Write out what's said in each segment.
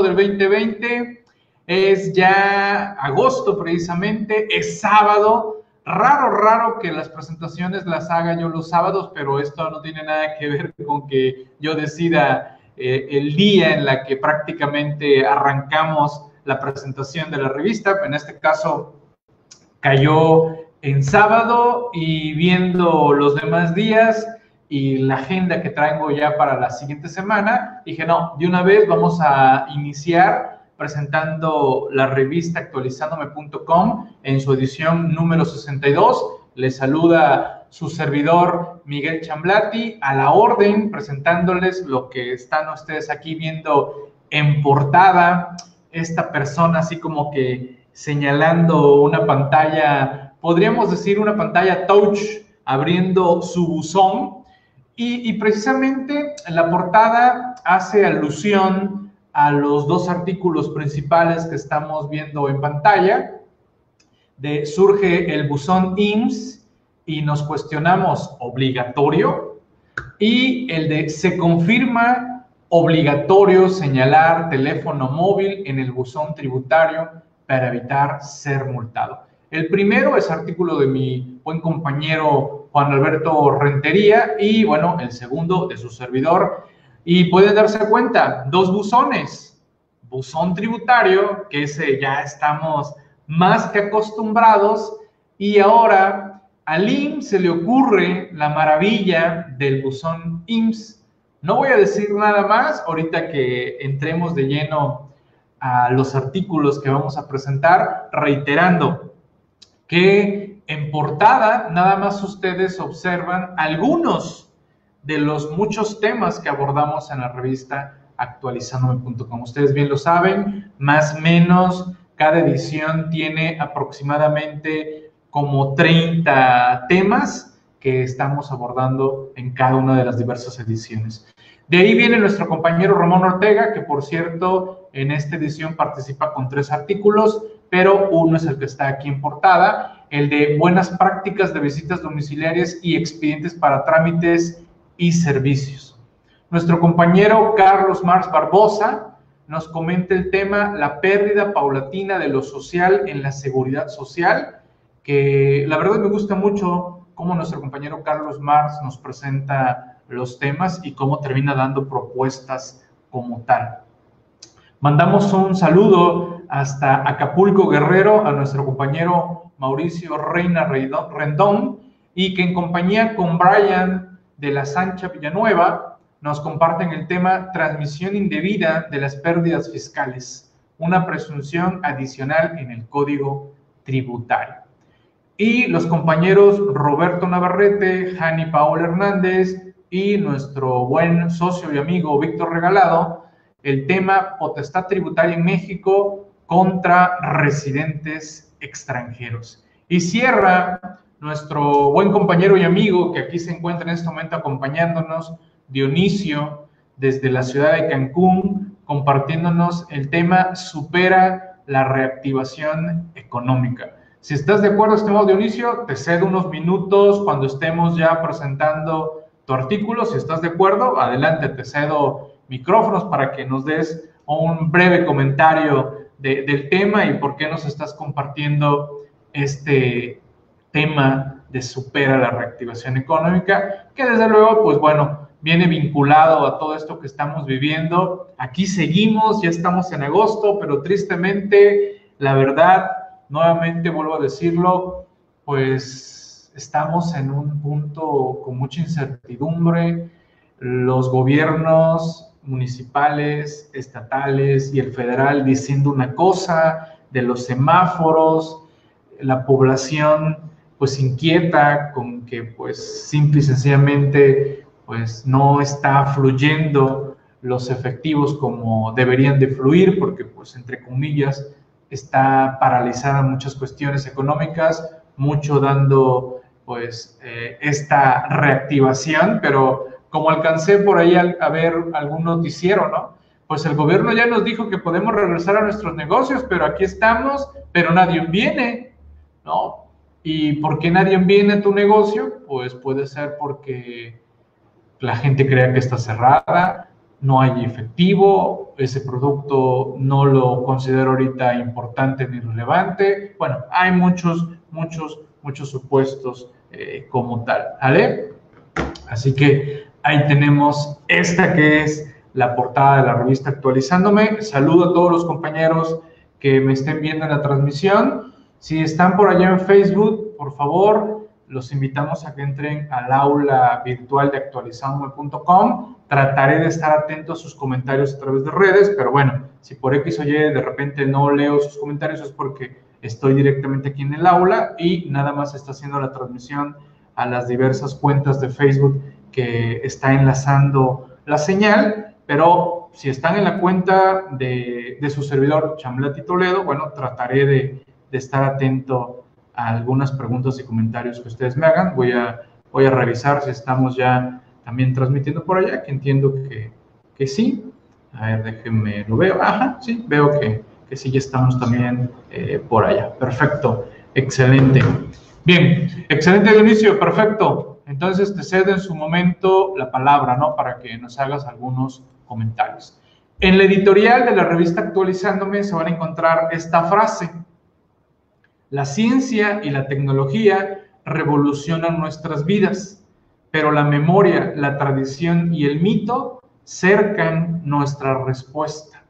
del 2020. Es ya agosto precisamente, es sábado. Raro, raro que las presentaciones las haga yo los sábados, pero esto no tiene nada que ver con que yo decida eh, el día en la que prácticamente arrancamos la presentación de la revista. En este caso cayó en sábado y viendo los demás días y la agenda que traigo ya para la siguiente semana, dije, no, de una vez vamos a iniciar presentando la revista actualizándome.com en su edición número 62. Les saluda su servidor Miguel Chamblati a la orden, presentándoles lo que están ustedes aquí viendo en portada, esta persona así como que señalando una pantalla, podríamos decir una pantalla touch, abriendo su buzón. Y, precisamente la portada hace alusión a los dos artículos principales que estamos viendo en pantalla. Surge el buzón IMSS y nos cuestionamos obligatorio y el de se confirma obligatorio señalar teléfono móvil en el buzón tributario para evitar ser multado. El primero es artículo de mi buen compañero Juan Alberto Rentería y bueno, el segundo de su servidor. Y pueden darse cuenta, dos buzones, buzón tributario, que ese ya estamos más que acostumbrados, y ahora al IMSS se le ocurre la maravilla del buzón IMSS. No voy a decir nada más ahorita que entremos de lleno a los artículos que vamos a presentar, reiterando que en portada nada más ustedes observan algunos de los muchos temas que abordamos en la revista actualizandome.com. Ustedes bien lo saben, más o menos cada edición tiene aproximadamente como 30 temas que estamos abordando en cada una de las diversas ediciones. De ahí viene nuestro compañero Ramón Ortega, que por cierto en esta edición participa con tres artículos, pero uno es el que está aquí en portada, el de buenas prácticas de visitas domiciliarias y expedientes para trámites y servicios. Nuestro compañero Carlos Mars Barbosa nos comenta el tema la pérdida paulatina de lo social en la seguridad social, que la verdad me gusta mucho cómo nuestro compañero Carlos Mars nos presenta los temas y cómo termina dando propuestas como tal. Mandamos un saludo hasta Acapulco Guerrero a nuestro compañero Mauricio Reina Rendón y que en compañía con Brian de la Sancha Villanueva nos comparten el tema transmisión indebida de las pérdidas fiscales, una presunción adicional en el Código Tributario. Y los compañeros Roberto Navarrete, Jani Paola Hernández, y nuestro buen socio y amigo Víctor Regalado, el tema potestad tributaria en México contra residentes extranjeros. Y cierra nuestro buen compañero y amigo que aquí se encuentra en este momento acompañándonos, Dionisio, desde la ciudad de Cancún, compartiéndonos el tema supera la reactivación económica. Si estás de acuerdo, estimado Dionisio, te cedo unos minutos cuando estemos ya presentando tu artículo. Si estás de acuerdo, adelante, te cedo micrófonos para que nos des un breve comentario del tema y por qué nos estás compartiendo este tema de supera la reactivación económica, que desde luego, pues bueno, viene vinculado a todo esto que estamos viviendo. Aquí seguimos, ya estamos en agosto, pero tristemente, la verdad, nuevamente vuelvo a decirlo, pues estamos en un punto con mucha incertidumbre. Los gobiernos municipales, estatales y el federal diciendo una cosa de los semáforos, la población pues inquieta con que pues simple y sencillamente pues no está fluyendo los efectivos como deberían de fluir porque pues entre comillas está paralizada muchas cuestiones económicas, mucho dando pues eh, esta reactivación, pero como alcancé por ahí a, ver algún noticiero, ¿no? Pues el gobierno ya nos dijo que podemos regresar a nuestros negocios, pero aquí estamos, pero nadie viene, ¿no? ¿Y por qué nadie viene a tu negocio? Pues puede ser porque la gente crea que está cerrada, no hay efectivo, ese producto no lo considero ahorita importante ni relevante. Bueno, hay muchos, muchos, muchos supuestos eh, como tal, ¿vale? Así que ahí tenemos esta que es la portada de la revista Actualizándome. Saludo a todos los compañeros que me estén viendo en la transmisión. Si están por allá en Facebook, por favor, los invitamos a que entren al aula virtual de actualizandome.com. Trataré de estar atento a sus comentarios a través de redes, pero bueno, si por X o Y de repente no leo sus comentarios es porque estoy directamente aquí en el aula y nada más está haciendo la transmisión a las diversas cuentas de Facebook que está enlazando la señal, pero si están en la cuenta de, su servidor Chamblati Toledo, bueno, trataré de, de estar atento algunas preguntas y comentarios que ustedes me hagan. Voy a, voy a revisar si estamos ya también transmitiendo por allá, que entiendo que, que sí. A ver, déjenme, lo veo. Ajá, sí, veo que, que sí, ya estamos también eh, por allá. Perfecto, excelente. Bien, excelente inicio, perfecto. Entonces te cedo en su momento la palabra, ¿no? Para que nos hagas algunos comentarios. En la editorial de la revista Actualizándome se van a encontrar esta frase la ciencia y la tecnología revolucionan nuestras vidas, pero la memoria, la tradición y el mito cercan nuestra respuesta.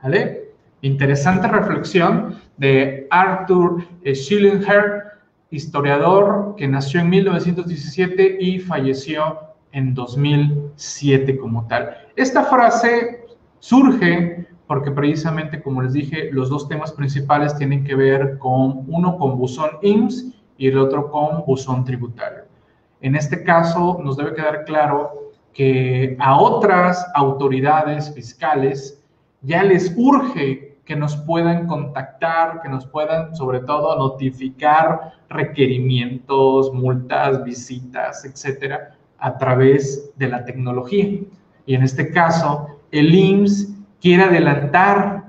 ¿Vale? Interesante reflexión de Arthur Schillinger, historiador que nació en 1917 y falleció en 2007 como tal. Esta frase surge porque precisamente, como les dije, los dos temas principales tienen que ver con uno con buzón IMSS y el otro con buzón tributario. En este caso, nos debe quedar claro que a otras autoridades fiscales ya les urge que nos puedan contactar, que nos puedan sobre todo notificar requerimientos, multas, visitas, etcétera, a través de la tecnología. Y en este caso, el IMSS quiere adelantar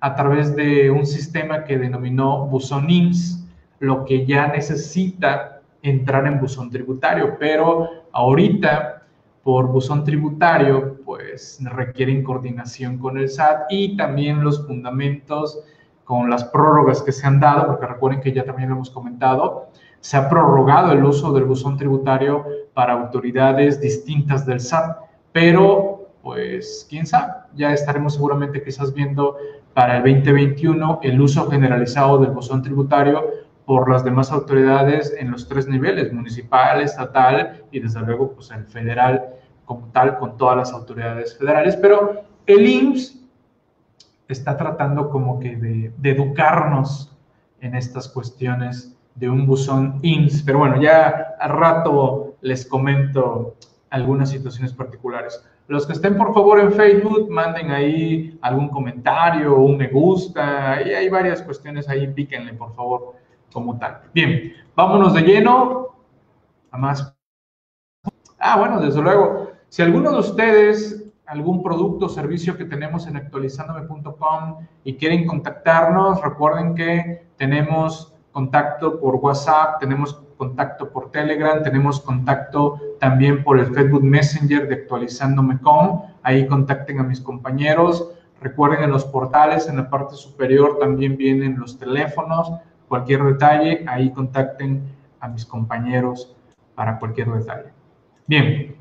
a través de un sistema que denominó buzón IMSS lo que ya necesita entrar en buzón tributario, pero ahorita por buzón tributario pues requieren coordinación con el SAT y también los fundamentos con las prórrogas que se han dado, porque recuerden que ya también lo hemos comentado, se ha prorrogado el uso del buzón tributario para autoridades distintas del SAT, pero pues quién sabe, ya estaremos seguramente quizás viendo para el 2021 el uso generalizado del buzón tributario por las demás autoridades en los tres niveles, municipal, estatal y desde luego pues el federal como tal con todas las autoridades federales, pero el IMSS está tratando como que de, de educarnos en estas cuestiones de un buzón IMSS, pero bueno, ya al rato les comento algunas situaciones particulares. Los que estén por favor en Facebook, manden ahí algún comentario, un me gusta, y hay varias cuestiones ahí, píquenle por favor como tal. Bien, vámonos de lleno a más. Ah, bueno, desde luego, si alguno de ustedes, algún producto o servicio que tenemos en actualizandome.com y quieren contactarnos, recuerden que tenemos contacto por WhatsApp, tenemos contacto por Telegram, tenemos contacto también por el Facebook Messenger de actualizándome.com. Ahí contacten a mis compañeros. Recuerden en los portales, en la parte superior también vienen los teléfonos. Cualquier detalle, ahí contacten a mis compañeros para cualquier detalle. Bien,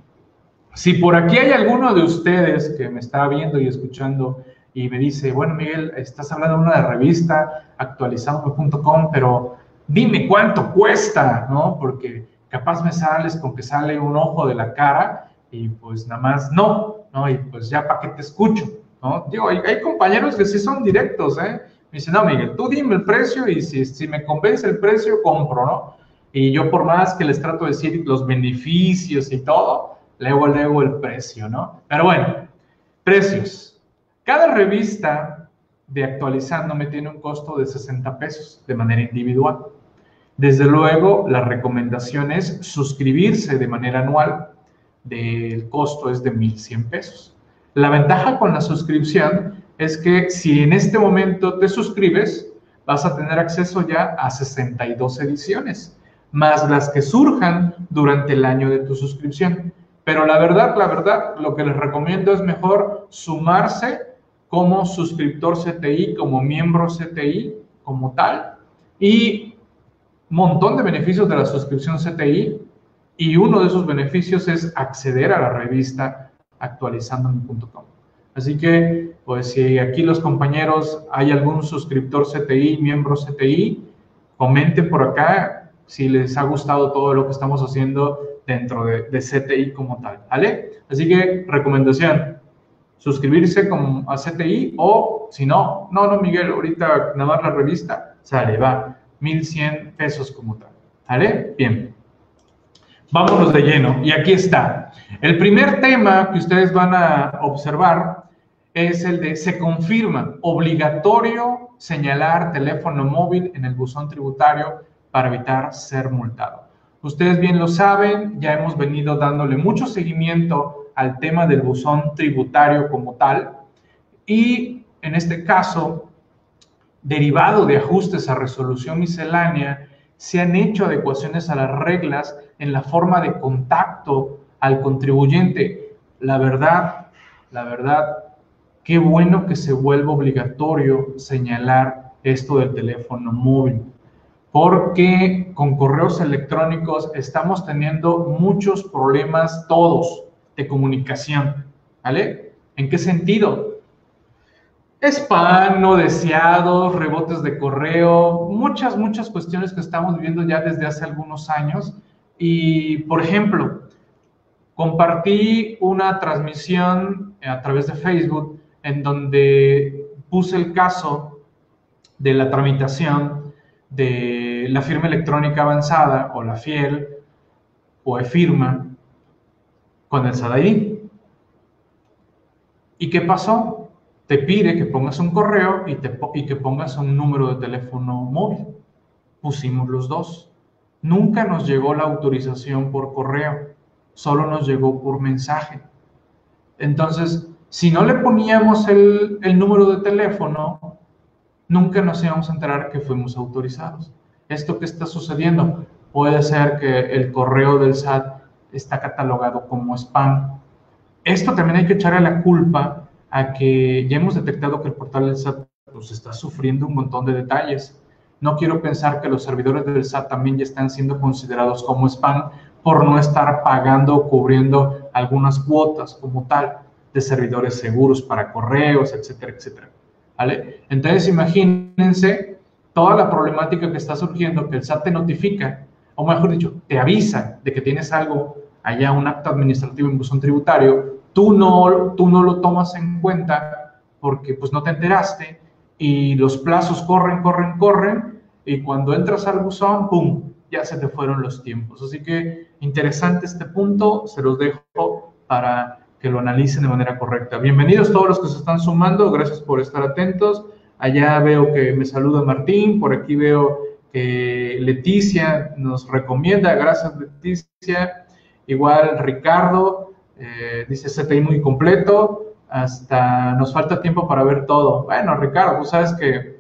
si por aquí hay alguno de ustedes que me está viendo y escuchando y me dice, bueno, Miguel, estás hablando de una revista, actualizándome.com, pero dime cuánto cuesta, ¿no? Porque capaz me sales con que sale un ojo de la cara y pues nada más no, ¿no? Y pues ya para qué te escucho, ¿no? Digo, hay, compañeros que sí son directos, ¿eh? Me dicen, no, Miguel, tú dime el precio y si, si me convence el precio, compro, ¿no? Y yo por más que les trato de decir los beneficios y todo, luego, luego el precio, ¿no? Pero bueno, precios. Cada revista de actualizándome tiene un costo de 60 pesos de manera individual. Desde luego, la recomendación es suscribirse de manera anual. El costo es de 1.100 pesos. La ventaja con la suscripción es que si en este momento te suscribes, vas a tener acceso ya a 62 ediciones, más las que surjan durante el año de tu suscripción. Pero la verdad, la verdad, lo que les recomiendo es mejor sumarse como suscriptor CTI, como miembro CTI, como tal, y montón de beneficios de la suscripción CTI, y uno de esos beneficios es acceder a la revista actualizandome.com. Así que, pues si aquí los compañeros hay algún suscriptor CTI, miembro CTI, comenten por acá si les ha gustado todo lo que estamos haciendo dentro de, CTI como tal, ¿vale? Así que, recomendación, suscribirse con, a CTI o si no, no, no, Miguel, ahorita nada más la revista, sale, va, 1100 pesos como tal, ¿vale? Bien. Vámonos de lleno. Y aquí está. El primer tema que ustedes van a observar es el de se confirma obligatorio señalar teléfono móvil en el buzón tributario para evitar ser multado. Ustedes bien lo saben, ya hemos venido dándole mucho seguimiento al tema del buzón tributario como tal y en este caso, derivado de ajustes a resolución miscelánea, se han hecho adecuaciones a las reglas en la forma de contacto al contribuyente. La verdad, la verdad, qué bueno que se vuelva obligatorio señalar esto del teléfono móvil, porque con correos electrónicos estamos teniendo muchos problemas todos de comunicación, ¿vale? ¿En qué sentido? spam no deseados, rebotes de correo, muchas, muchas cuestiones que estamos viviendo ya desde hace algunos años. Y, por ejemplo, compartí una transmisión a través de Facebook en donde puse el caso de la tramitación de la firma electrónica avanzada o la FIEL o e-firma con el SADAI. ¿Y qué pasó? te pide que pongas un correo y, te, y que pongas un número de teléfono móvil. Pusimos los dos. Nunca nos llegó la autorización por correo, solo nos llegó por mensaje. Entonces, si no le poníamos el, número de teléfono, nunca nos íbamos a enterar que fuimos autorizados. ¿Esto que está sucediendo? Puede ser que el correo del SAT está catalogado como spam. Esto también hay que echarle la culpa a que ya hemos detectado que el portal del SAT pues, está sufriendo un montón de detalles. No quiero pensar que los servidores del SAT también ya están siendo considerados como spam por no estar pagando o cubriendo algunas cuotas como tal de servidores seguros para correos, etcétera, etcétera. ¿Vale? Entonces imagínense toda la problemática que está surgiendo, que el SAT te notifica, o mejor dicho, te avisa de que tienes algo allá, un acto administrativo en buzón tributario, tú no, tú no lo tomas en cuenta porque pues no te enteraste y los plazos corren, corren, corren y cuando entras al buzón, ¡pum!, ya se te fueron los tiempos. Así que interesante este punto, se los dejo para que lo analicen de manera correcta. Bienvenidos todos los que se están sumando, gracias por estar atentos. Allá veo que me saluda Martín, por aquí veo que Leticia nos recomienda, gracias Leticia. Igual Ricardo, eh, dice CTI muy completo, hasta nos falta tiempo para ver todo. Bueno, Ricardo, tú sabes que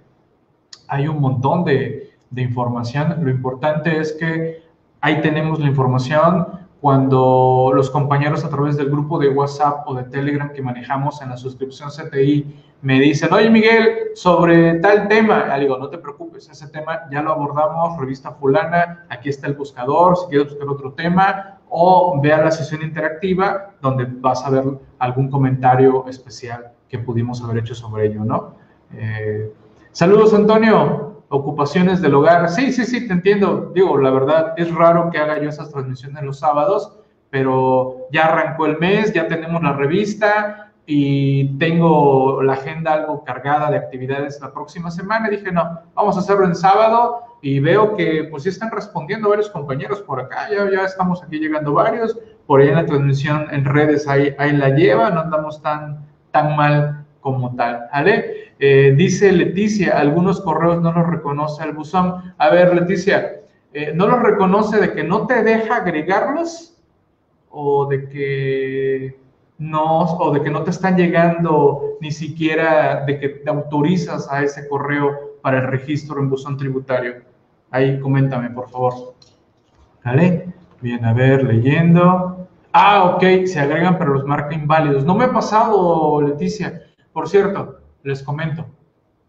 hay un montón de, de información. Lo importante es que ahí tenemos la información. Cuando los compañeros a través del grupo de WhatsApp o de Telegram que manejamos en la suscripción CTI me dicen, oye Miguel, sobre tal tema, le no te preocupes, ese tema ya lo abordamos, revista fulana, aquí está el buscador, si quieres buscar otro tema, o vea la sesión interactiva donde vas a ver algún comentario especial que pudimos haber hecho sobre ello, ¿no? Eh, saludos, Antonio. Ocupaciones del hogar. Sí, sí, sí, te entiendo. Digo, la verdad, es raro que haga yo esas transmisiones los sábados, pero ya arrancó el mes, ya tenemos la revista y tengo la agenda algo cargada de actividades la próxima semana. Dije, no, vamos a hacerlo en sábado y veo que pues sí están respondiendo varios compañeros por acá, ya, ya estamos aquí llegando varios, por ahí en la transmisión en redes ahí, ahí la lleva, no andamos tan, tan mal como tal, ¿vale? Eh, dice Leticia, algunos correos no los reconoce el buzón. A ver, Leticia, eh, ¿no los reconoce de que no te deja agregarlos? ¿O de que no, o de que no te están llegando ni siquiera de que te autorizas a ese correo para el registro en buzón tributario? Ahí coméntame, por favor. ¿Vale? Bien, a ver, leyendo. Ah, ok, se agregan pero los marca inválidos. No me ha pasado, Leticia. Por cierto, les comento,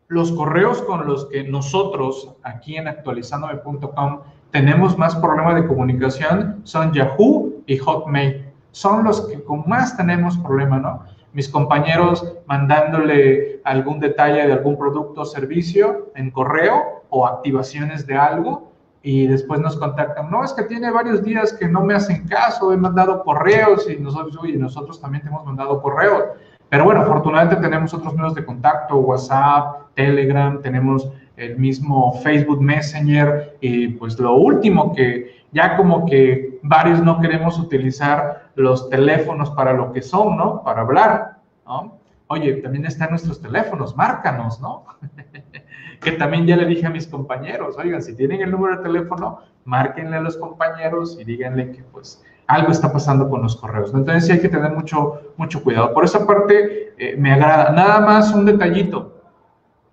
los correos con los que nosotros aquí en actualizandome.com tenemos más problemas de comunicación son Yahoo y Hotmail. Son los que con más tenemos problema, ¿no? Mis compañeros mandándole algún detalle de algún producto o servicio en correo o activaciones de algo y después nos contactan. No, es que tiene varios días que no me hacen caso, he mandado correos y nosotros, y nosotros también te hemos mandado correos. Pero bueno, afortunadamente tenemos otros medios de contacto, WhatsApp, Telegram, tenemos el mismo Facebook Messenger y pues lo último que ya como que varios no queremos utilizar los teléfonos para lo que son, ¿no? Para hablar, ¿no? Oye, también están nuestros teléfonos, márcanos, ¿no? que también ya le dije a mis compañeros, oigan, si tienen el número de teléfono, márquenle a los compañeros y díganle que pues algo está pasando con los correos. Entonces sí hay que tener mucho, mucho cuidado. Por esa parte eh, me agrada. Nada más un detallito,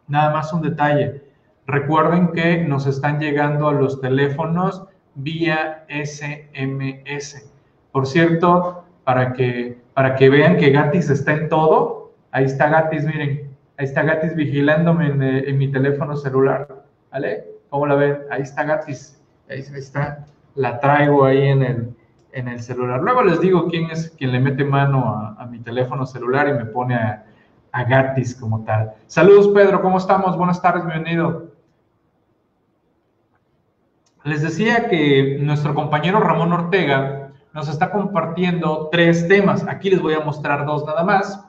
nada más un detalle. Recuerden que nos están llegando a los teléfonos vía SMS. Por cierto, para que, para que vean que Gatis está en todo, ahí está Gatis, miren, ahí está Gatis vigilándome en, eh, mi teléfono celular. ¿Vale? ¿Cómo la ven? Ahí está Gatis. Ahí está. La traigo ahí en el, en el celular. Luego les digo quién es quien le mete mano a, mi teléfono celular y me pone a, a, Gatis como tal. Saludos Pedro, ¿cómo estamos? Buenas tardes, bienvenido. Les decía que nuestro compañero Ramón Ortega nos está compartiendo tres temas. Aquí les voy a mostrar dos nada más.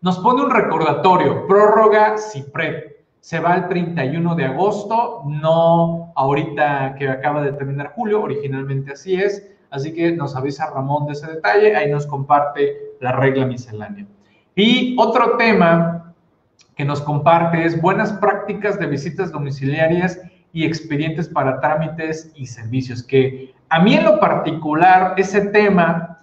Nos pone un recordatorio, prórroga CIPRED. Se va el 31 de agosto, no ahorita que acaba de terminar julio, originalmente así es. Así que nos avisa Ramón de ese detalle, ahí nos comparte la regla miscelánea. Y otro tema que nos comparte es buenas prácticas de visitas domiciliarias y expedientes para trámites y servicios, que a mí en lo particular ese tema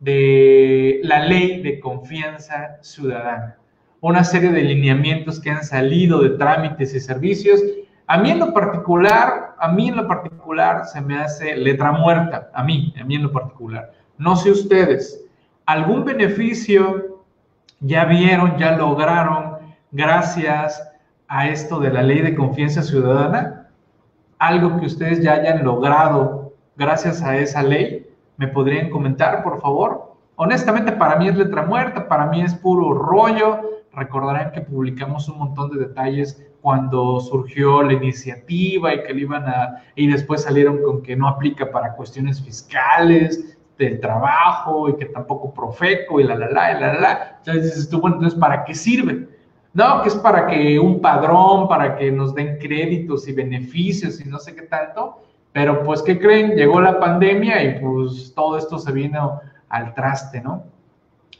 de la ley de confianza ciudadana, una serie de lineamientos que han salido de trámites y servicios, a mí en lo particular, a mí en lo particular se me hace letra muerta, a mí, a mí en lo particular. No sé ustedes, ¿algún beneficio ya vieron, ya lograron gracias a esto de la ley de confianza ciudadana? Algo que ustedes ya hayan logrado gracias a esa ley, ¿me podrían comentar, por favor? Honestamente, para mí es letra muerta, para mí es puro rollo. Recordarán que publicamos un montón de detalles cuando surgió la iniciativa y que le iban a, y después salieron con que no aplica para cuestiones fiscales, del trabajo y que tampoco Profeco y la, la, la, y la, la, la. Entonces entonces, ¿para qué sirve? No, que es para que un padrón, para que nos den créditos y beneficios y no sé qué tanto, pero pues, ¿qué creen? Llegó la pandemia y pues todo esto se vino al traste, ¿no?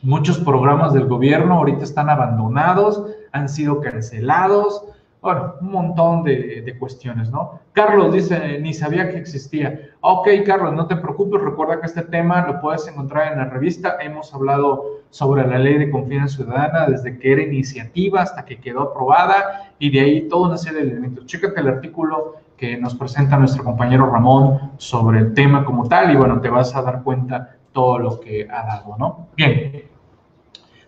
Muchos programas del gobierno ahorita están abandonados, han sido cancelados, bueno, un montón de, cuestiones, ¿no? Carlos dice, ni sabía que existía. Ok, Carlos, no te preocupes, recuerda que este tema lo puedes encontrar en la revista. Hemos hablado sobre la ley de confianza ciudadana desde que era iniciativa hasta que quedó aprobada y de ahí toda una serie de elementos. Chécate el artículo que nos presenta nuestro compañero Ramón sobre el tema como tal y bueno, te vas a dar cuenta todo lo que ha dado, ¿no? Bien.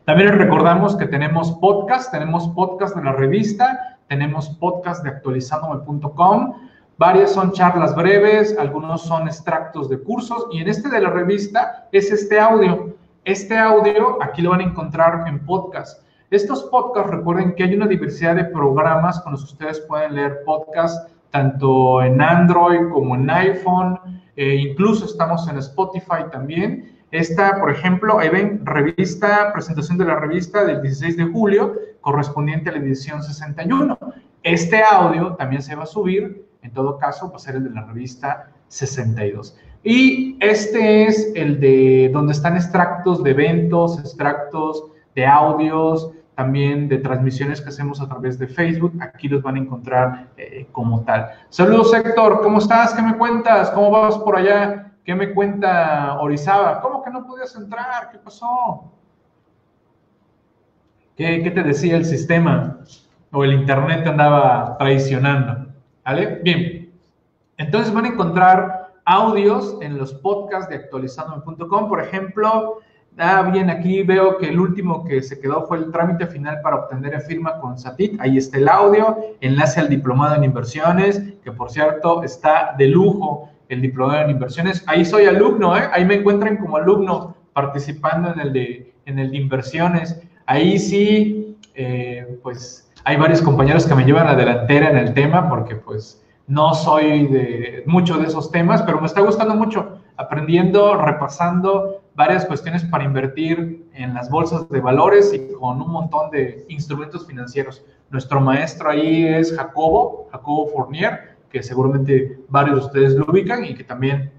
También recordamos que tenemos podcast, tenemos podcast de la revista, tenemos podcast de actualizandome.com. Varias son charlas breves, algunos son extractos de cursos y en este de la revista es este audio. Este audio aquí lo van a encontrar en podcast. Estos podcasts, recuerden que hay una diversidad de programas con los que ustedes pueden leer podcast tanto en Android como en iPhone, e incluso estamos en Spotify también. Esta, por ejemplo, ahí ven, revista, presentación de la revista del 16 de julio, correspondiente a la edición 61. Este audio también se va a subir, en todo caso, va a ser el de la revista 62. Y este es el de donde están extractos de eventos, extractos de audios, también de transmisiones que hacemos a través de Facebook. Aquí los van a encontrar eh, como tal. Saludos, Héctor. ¿Cómo estás? ¿Qué me cuentas? ¿Cómo vas por allá? ¿Qué me cuenta Orizaba? ¿Cómo que no podías entrar? ¿Qué pasó? ¿Qué, te decía el sistema? O el internet te andaba traicionando. ¿Vale? Bien. Entonces van a encontrar audios en los podcasts de actualizandome.com. Por ejemplo, Ah, bien, aquí veo que el último que se quedó fue el trámite final para obtener firma con SATIC. Ahí está el audio, enlace al diplomado en inversiones, que por cierto está de lujo el diplomado en inversiones. Ahí soy alumno, ¿eh? ahí me encuentran como alumno participando en el de, en el de inversiones. Ahí sí, eh, pues hay varios compañeros que me llevan a la delantera en el tema porque pues no soy de muchos de esos temas, pero me está gustando mucho aprendiendo, repasando varias cuestiones para invertir en las bolsas de valores y con un montón de instrumentos financieros. Nuestro maestro ahí es Jacobo, Jacobo Fournier, que seguramente varios de ustedes lo ubican y que también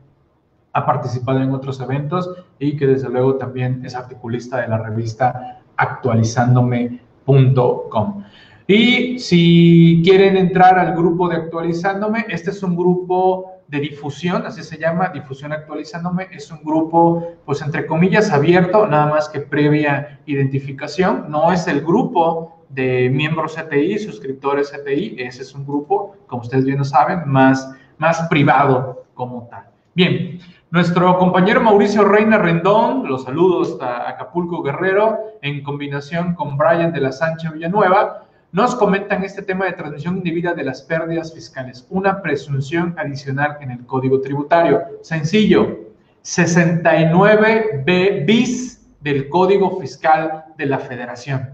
ha participado en otros eventos y que desde luego también es articulista de la revista actualizándome.com. Y si quieren entrar al grupo de actualizándome, este es un grupo de difusión, así se llama, difusión actualizándome, es un grupo, pues entre comillas, abierto, nada más que previa identificación, no es el grupo de miembros CTI, suscriptores CTI, ese es un grupo, como ustedes bien lo saben, más, más privado como tal. Bien, nuestro compañero Mauricio Reina Rendón, los saludos hasta Acapulco Guerrero, en combinación con Brian de la Sánchez Villanueva, nos comentan este tema de transmisión indebida de las pérdidas fiscales, una presunción adicional en el Código Tributario. Sencillo, 69B bis del Código Fiscal de la Federación.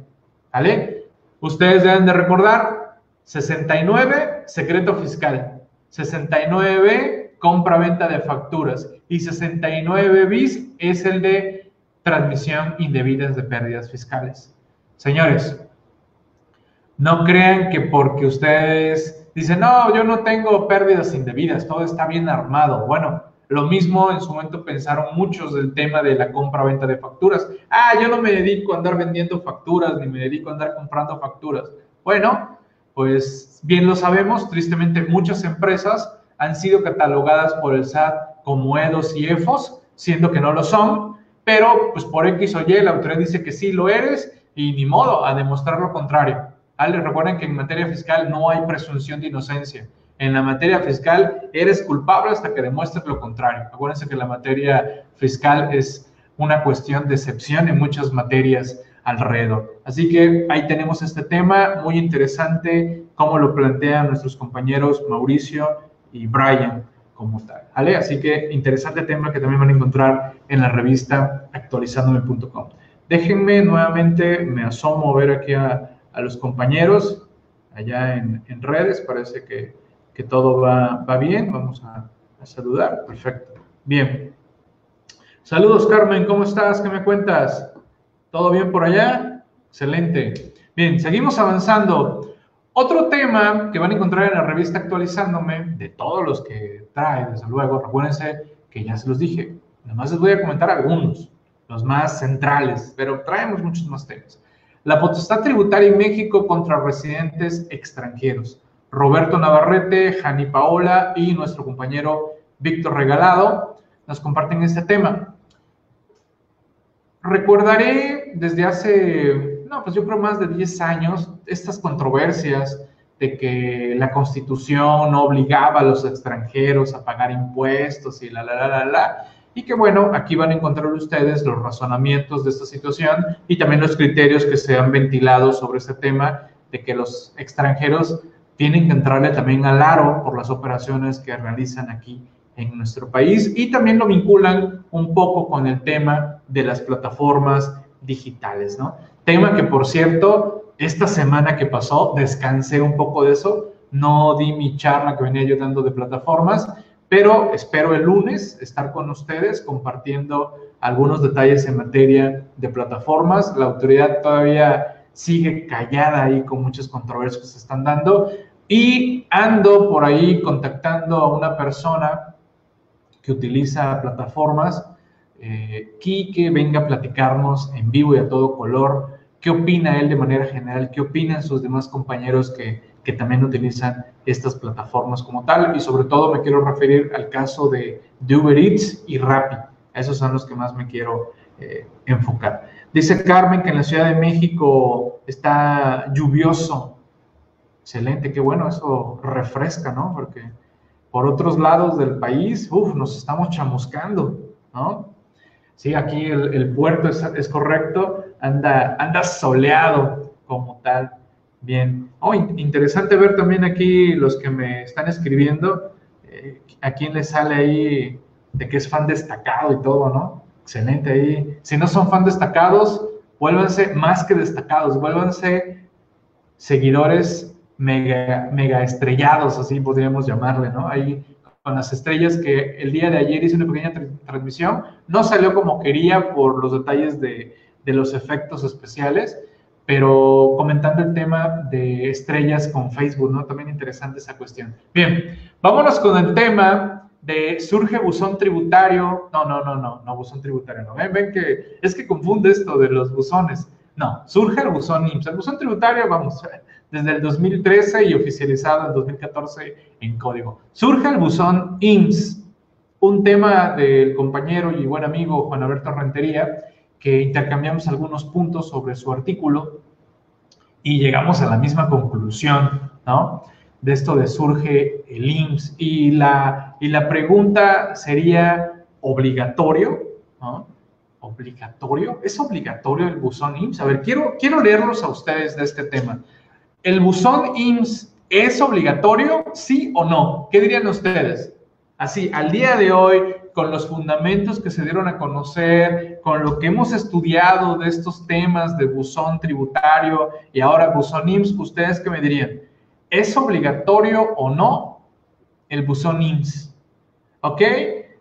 ¿Vale? Ustedes deben de recordar, 69, secreto fiscal. 69, compra-venta de facturas. Y 69 bis es el de transmisión indebida de pérdidas fiscales. Señores, no crean que porque ustedes dicen, no, yo no tengo pérdidas indebidas, todo está bien armado. Bueno, lo mismo en su momento pensaron muchos del tema de la compra-venta de facturas. Ah, yo no me dedico a andar vendiendo facturas, ni me dedico a andar comprando facturas. Bueno, pues bien lo sabemos, tristemente muchas empresas han sido catalogadas por el SAT como EDOS y EFOS, siendo que no lo son, pero pues por X o Y la autoridad dice que sí lo eres y ni modo a demostrar lo contrario. Recuerden que en materia fiscal no hay presunción de inocencia. En la materia fiscal eres culpable hasta que demuestres lo contrario. Acuérdense que la materia fiscal es una cuestión de excepción en muchas materias alrededor. Así que ahí tenemos este tema muy interesante, como lo plantean nuestros compañeros Mauricio y Brian como tal. Así que interesante tema que también van a encontrar en la revista actualizandome.com. Déjenme nuevamente, me asomo a ver aquí a, a los compañeros allá en, redes. Parece que, todo va, bien. Vamos a, saludar. Perfecto. Bien. Saludos, Carmen. ¿Cómo estás? ¿Qué me cuentas? ¿Todo bien por allá? Excelente. Bien, seguimos avanzando. Otro tema que van a encontrar en la revista Actualizándome, de todos los que trae, desde luego, recuérdense que ya se los dije, nada más les voy a comentar algunos, los más centrales, pero traemos muchos más temas. La potestad tributaria en México contra residentes extranjeros. Roberto Navarrete, Jani Paola y nuestro compañero Víctor Regalado nos comparten este tema. Recordaré desde hace, no, pues yo creo más de 10 años, estas controversias de que la constitución obligaba a los extranjeros a pagar impuestos y la, la, la, la, la. Y que bueno, aquí van a encontrar ustedes los razonamientos de esta situación y también los criterios que se han ventilado sobre este tema de que los extranjeros tienen que entrarle también al aro por las operaciones que realizan aquí en nuestro país y también lo vinculan un poco con el tema de las plataformas digitales, ¿no? Tema que, por cierto, esta semana que pasó descansé un poco de eso, no di mi charla que venía yo dando de plataformas, pero espero el lunes estar con ustedes compartiendo algunos detalles en materia de plataformas. La autoridad todavía sigue callada ahí con muchas controversias que se están dando y ando por ahí contactando a una persona que utiliza plataformas, eh, que venga a platicarnos en vivo y a todo color qué opina él de manera general, qué opinan sus demás compañeros que, que también utilizan estas plataformas como tal. Y sobre todo me quiero referir al caso de, Uber Eats y Rappi. Esos son los que más me quiero eh, enfocar. Dice Carmen que en la Ciudad de México está lluvioso. Excelente, qué bueno, eso refresca, ¿no? Porque por otros lados del país, uff, nos estamos chamuscando, ¿no? Sí, aquí el, puerto es, correcto, anda, anda soleado como tal. Bien. Oh, interesante ver también aquí los que me están escribiendo, eh, a quién le sale ahí de que es fan destacado y todo, ¿no? Excelente ahí. Si no son fan destacados, vuélvanse más que destacados, vuélvanse seguidores mega, mega estrellados, así podríamos llamarle, ¿no? Ahí con las estrellas que el día de ayer hice una pequeña transmisión, no salió como quería por los detalles de, de los efectos especiales, pero comentando el tema de estrellas con Facebook, ¿no? También interesante esa cuestión. Bien, vámonos con el tema de surge buzón tributario. No, no, no, no, no, buzón tributario, no. Ven, ven que es que confunde esto de los buzones. No, surge el buzón IMSS. El buzón tributario, vamos, desde el 2013 y oficializado en 2014 en código. Surge el buzón IMSS, un tema del compañero y buen amigo Juan Alberto Rentería, que intercambiamos algunos puntos sobre su artículo y llegamos a la misma conclusión, ¿no? De esto de surge el IMSS. Y la, y la pregunta sería, ¿obligatorio? ¿no? ¿Obligatorio? ¿Es obligatorio el buzón IMSS? A ver, quiero, quiero leerlos a ustedes de este tema. ¿El buzón IMSS es obligatorio, sí o no? ¿Qué dirían ustedes? Así, al día de hoy, con los fundamentos que se dieron a conocer, con lo que hemos estudiado de estos temas de buzón tributario y ahora buzón IMSS, ¿ustedes qué me dirían? ¿Es obligatorio o no el buzón IMSS? ¿Ok?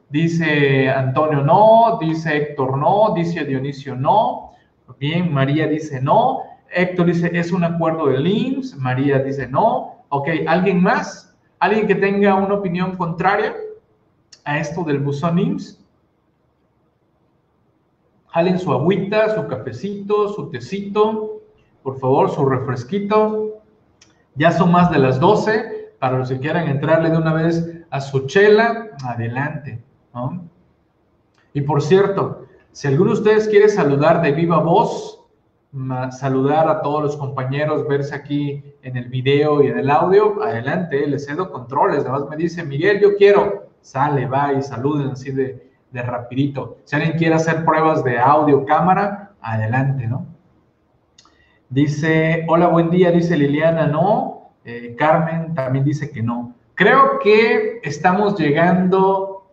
Dice Antonio no, dice Héctor no, dice Dionisio no. Bien, María dice no. Héctor dice es un acuerdo del IMSS. María dice no. Ok, ¿alguien más? ¿Alguien que tenga una opinión contraria? a esto del buzón IMSS. Jalen su agüita, su cafecito, su tecito, por favor, su refresquito. Ya son más de las 12. Para los que quieran entrarle de una vez a su chela, adelante. Y por cierto, si alguno de ustedes quiere saludar de viva voz, saludar a todos los compañeros, verse aquí en el video y en el audio, adelante, les cedo controles. Además me dice, Miguel, yo quiero sale, va y saluden así de, de rapidito. Si alguien quiere hacer pruebas de audio, cámara, adelante, ¿no? Dice, hola, buen día, dice Liliana, no. Eh, Carmen también dice que no. Creo que estamos llegando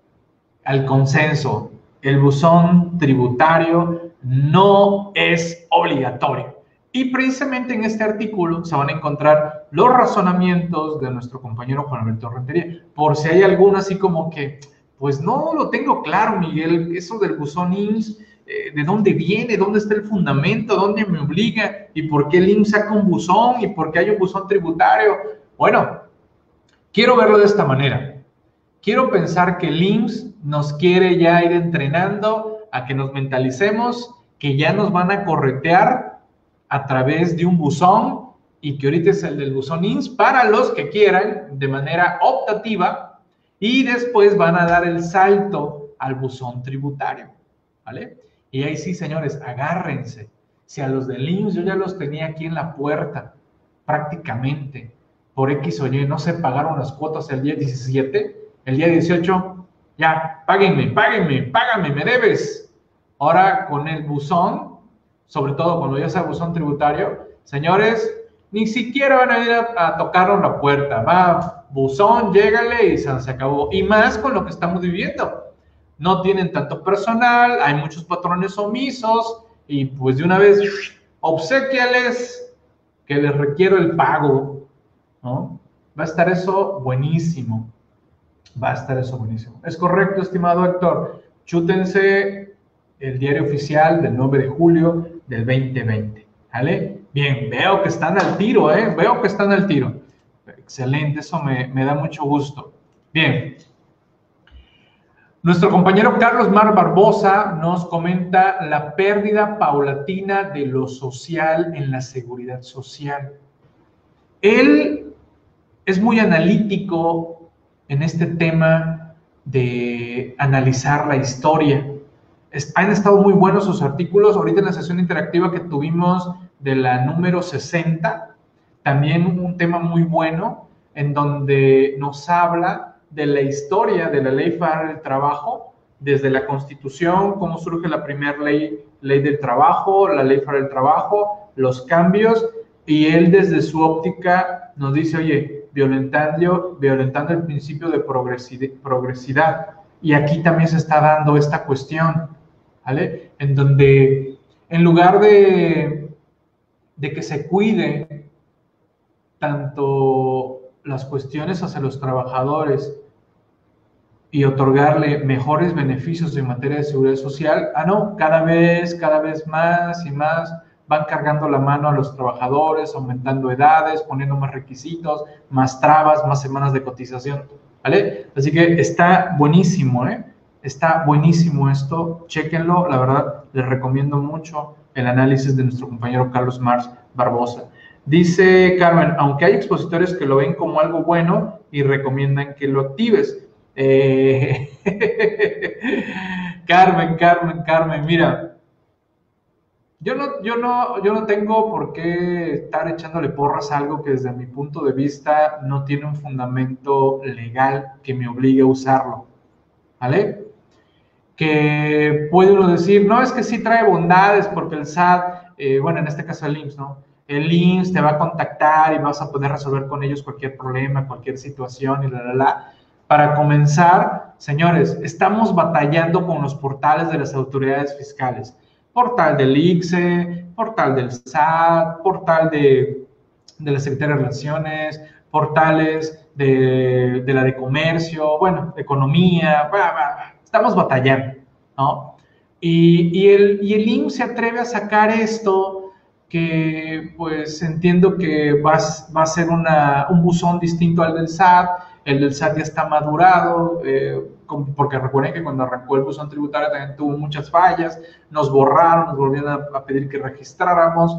al consenso. El buzón tributario no es obligatorio. Y precisamente en este artículo se van a encontrar los razonamientos de nuestro compañero Juan Alberto Rentería. Por si hay alguno así como que, pues no lo tengo claro, Miguel, eso del buzón IMSS, eh, ¿de dónde viene? ¿Dónde está el fundamento? ¿Dónde me obliga? ¿Y por qué el IMSS saca un buzón? ¿Y por qué hay un buzón tributario? Bueno, quiero verlo de esta manera. Quiero pensar que el IMSS nos quiere ya ir entrenando a que nos mentalicemos, que ya nos van a corretear a través de un buzón y que ahorita es el del buzón INS para los que quieran de manera optativa y después van a dar el salto al buzón tributario, ¿vale? Y ahí sí, señores, agárrense. Si a los del INS yo ya los tenía aquí en la puerta, prácticamente, por X o Y, no se pagaron las cuotas el día 17, el día 18, ya, páguenme, páguenme, págame, me debes. Ahora con el buzón sobre todo cuando ya sea buzón tributario, señores, ni siquiera van a ir a, tocar la puerta. Va, buzón, llégale y se, se acabó. Y más con lo que estamos viviendo. No tienen tanto personal, hay muchos patrones omisos y pues de una vez, obsequiales que les requiero el pago, ¿no? Va a estar eso buenísimo. Va a estar eso buenísimo. Es correcto, estimado Héctor. Chútense el diario oficial del 9 de julio del 2020. ¿Vale? Bien, veo que están al tiro, ¿eh? Veo que están al tiro. Excelente, eso me, me da mucho gusto. Bien. Nuestro compañero Carlos Mar Barbosa nos comenta la pérdida paulatina de lo social en la seguridad social. Él es muy analítico en este tema de analizar la historia han estado muy buenos sus artículos. Ahorita en la sesión interactiva que tuvimos de la número 60, también un tema muy bueno en donde nos habla de la historia de la ley federal del trabajo, desde la constitución, cómo surge la primera ley, ley del trabajo, la ley federal del trabajo, los cambios, y él desde su óptica nos dice, oye, violentando, violentando el principio de progresidad. Y aquí también se está dando esta cuestión, ¿vale? En donde en lugar de, de que se cuide tanto las cuestiones hacia los trabajadores y otorgarle mejores beneficios en materia de seguridad social, ah, no, cada vez, cada vez más y más van cargando la mano a los trabajadores, aumentando edades, poniendo más requisitos, más trabas, más semanas de cotización, ¿vale? Así que está buenísimo, ¿eh? Está buenísimo esto, chéquenlo, la verdad, les recomiendo mucho el análisis de nuestro compañero Carlos Mars Barbosa. Dice Carmen, aunque hay expositores que lo ven como algo bueno y recomiendan que lo actives. Eh, Carmen, Carmen, Carmen, mira, yo no, yo, no, yo no tengo por qué estar echándole porras a algo que desde mi punto de vista no tiene un fundamento legal que me obligue a usarlo. ¿Vale? Que puede uno decir, no, es que sí trae bondades porque el SAT, eh, bueno, en este caso el IMSS, ¿no? El IMSS te va a contactar y vas a poder resolver con ellos cualquier problema, cualquier situación y la, la, la. Para comenzar, señores, estamos batallando con los portales de las autoridades fiscales. Portal del ICSE, portal del SAT, portal de, de la Secretaría de Relaciones, portales de, de, la de comercio, bueno, economía, estamos batallando, ¿no? Y, y, el, y el IMSS se atreve a sacar esto que pues entiendo que va, va a ser una, un buzón distinto al del SAT, el del SAT ya está madurado, eh, porque recuerden que cuando arrancó el buzón tributario también tuvo muchas fallas, nos borraron, nos volvieron a, pedir que registráramos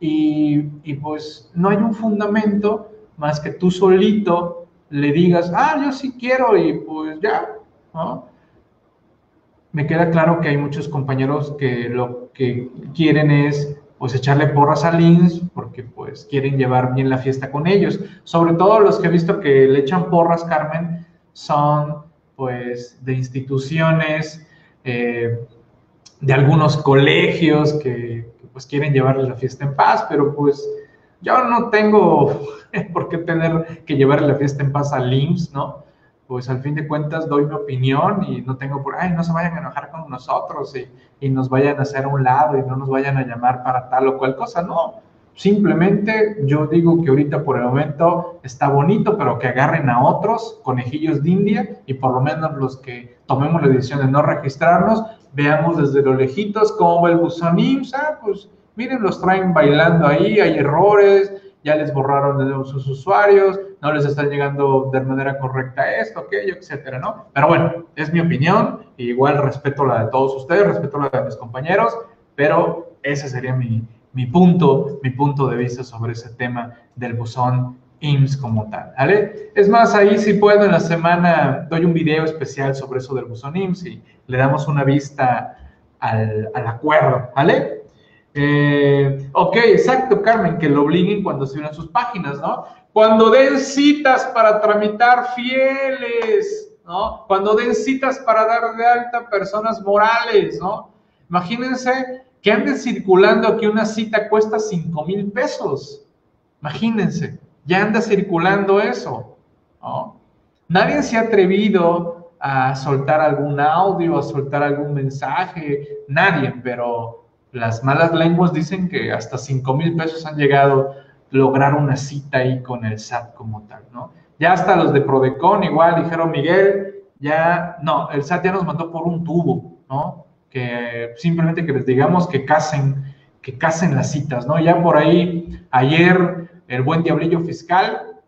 y, y, pues no hay un fundamento más que tú solito le digas, ah, yo sí quiero y pues ya, ¿no? Me queda claro que hay muchos compañeros que lo que quieren es pues echarle porras a Lins porque pues quieren llevar bien la fiesta con ellos. Sobre todo los que he visto que le echan porras, Carmen, son pues de instituciones, eh, de algunos colegios que, pues quieren llevarles la fiesta en paz, pero pues yo no tengo por qué tener que llevarle la fiesta en paz a LIMS, ¿no? pues al fin de cuentas doy mi opinión y no tengo por, ay, no se vayan a enojar con nosotros y, y, nos vayan a hacer a un lado y no nos vayan a llamar para tal o cual cosa, no. Simplemente yo digo que ahorita por el momento está bonito, pero que agarren a otros conejillos de India y por lo menos los que tomemos la decisión de no registrarnos, veamos desde los lejitos cómo va el buzón IMSA, pues miren, los traen bailando ahí, hay errores, ya les borraron de sus usuarios, no les están llegando de manera correcta esto, aquello, etcétera, ¿no? Pero bueno, es mi opinión, igual respeto la de todos ustedes, respeto la de mis compañeros, pero ese sería mi, mi punto, mi punto de vista sobre ese tema del buzón IMSS como tal, ¿vale? Es más, ahí si puedo en la semana doy un video especial sobre eso del buzón IMSS y le damos una vista al, al acuerdo, ¿vale? Eh, ok, exacto, Carmen, que lo obliguen cuando se unan sus páginas, ¿no? Cuando den citas para tramitar fieles, ¿no? Cuando den citas para dar de alta personas morales, ¿no? Imagínense que anden circulando que una cita cuesta 5 mil pesos. Imagínense, ya anda circulando eso, ¿no? Nadie se ha atrevido a soltar algún audio, a soltar algún mensaje, nadie, pero las malas lenguas dicen que hasta 5 mil pesos han llegado a lograr una cita ahí con el SAT como tal, ¿no? Ya hasta los de Prodecon igual dijeron, Miguel, ya, no, el SAT ya nos mandó por un tubo, ¿no? Que simplemente que les digamos que casen, que casen las citas, ¿no? Ya por ahí, ayer, el buen diablillo fiscal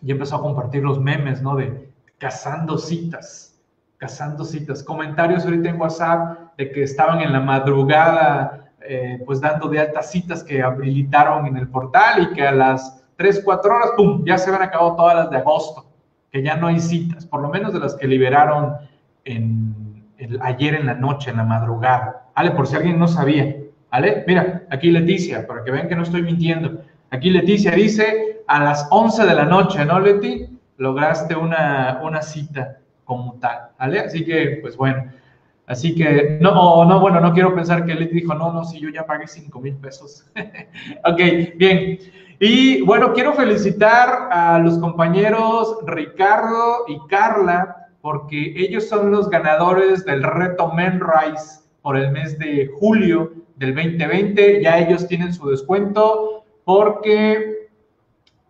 ya empezó a compartir los memes, ¿no? De cazando citas, cazando citas. Comentarios ahorita en WhatsApp de que estaban en la madrugada eh, pues dando de altas citas que habilitaron en el portal y que a las 3, 4 horas, ¡pum!, ya se habían acabado todas las de agosto, que ya no hay citas, por lo menos de las que liberaron en, ayer en la noche, en la madrugada. ¿Vale? Por si alguien no sabía. ¿Vale? Mira, aquí Leticia, para que vean que no estoy mintiendo. Aquí Leticia dice a las 11 de la noche, ¿no, Leti? lograste una, una cita como tal, ¿vale? Así que, pues bueno, así que, no, no, bueno, no quiero pensar que él dijo, no, no, si yo ya pagué 5 mil pesos. ok, bien. Y bueno, quiero felicitar a los compañeros Ricardo y Carla, porque ellos son los ganadores del reto Men Rise por el mes de julio del 2020. Ya ellos tienen su descuento porque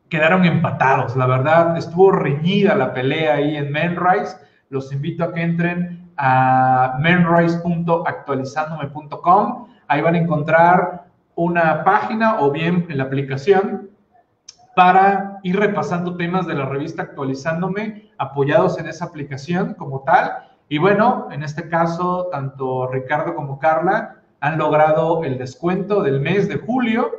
quedaron empatados. La verdad, estuvo reñida la pelea ahí en Menrise. Los invito a que entren a menrise.actualizandome.com. Ahí van a encontrar una página o bien en la aplicación para ir repasando temas de la revista Actualizándome, apoyados en esa aplicación como tal. Y bueno, en este caso, tanto Ricardo como Carla han logrado el descuento del mes de julio.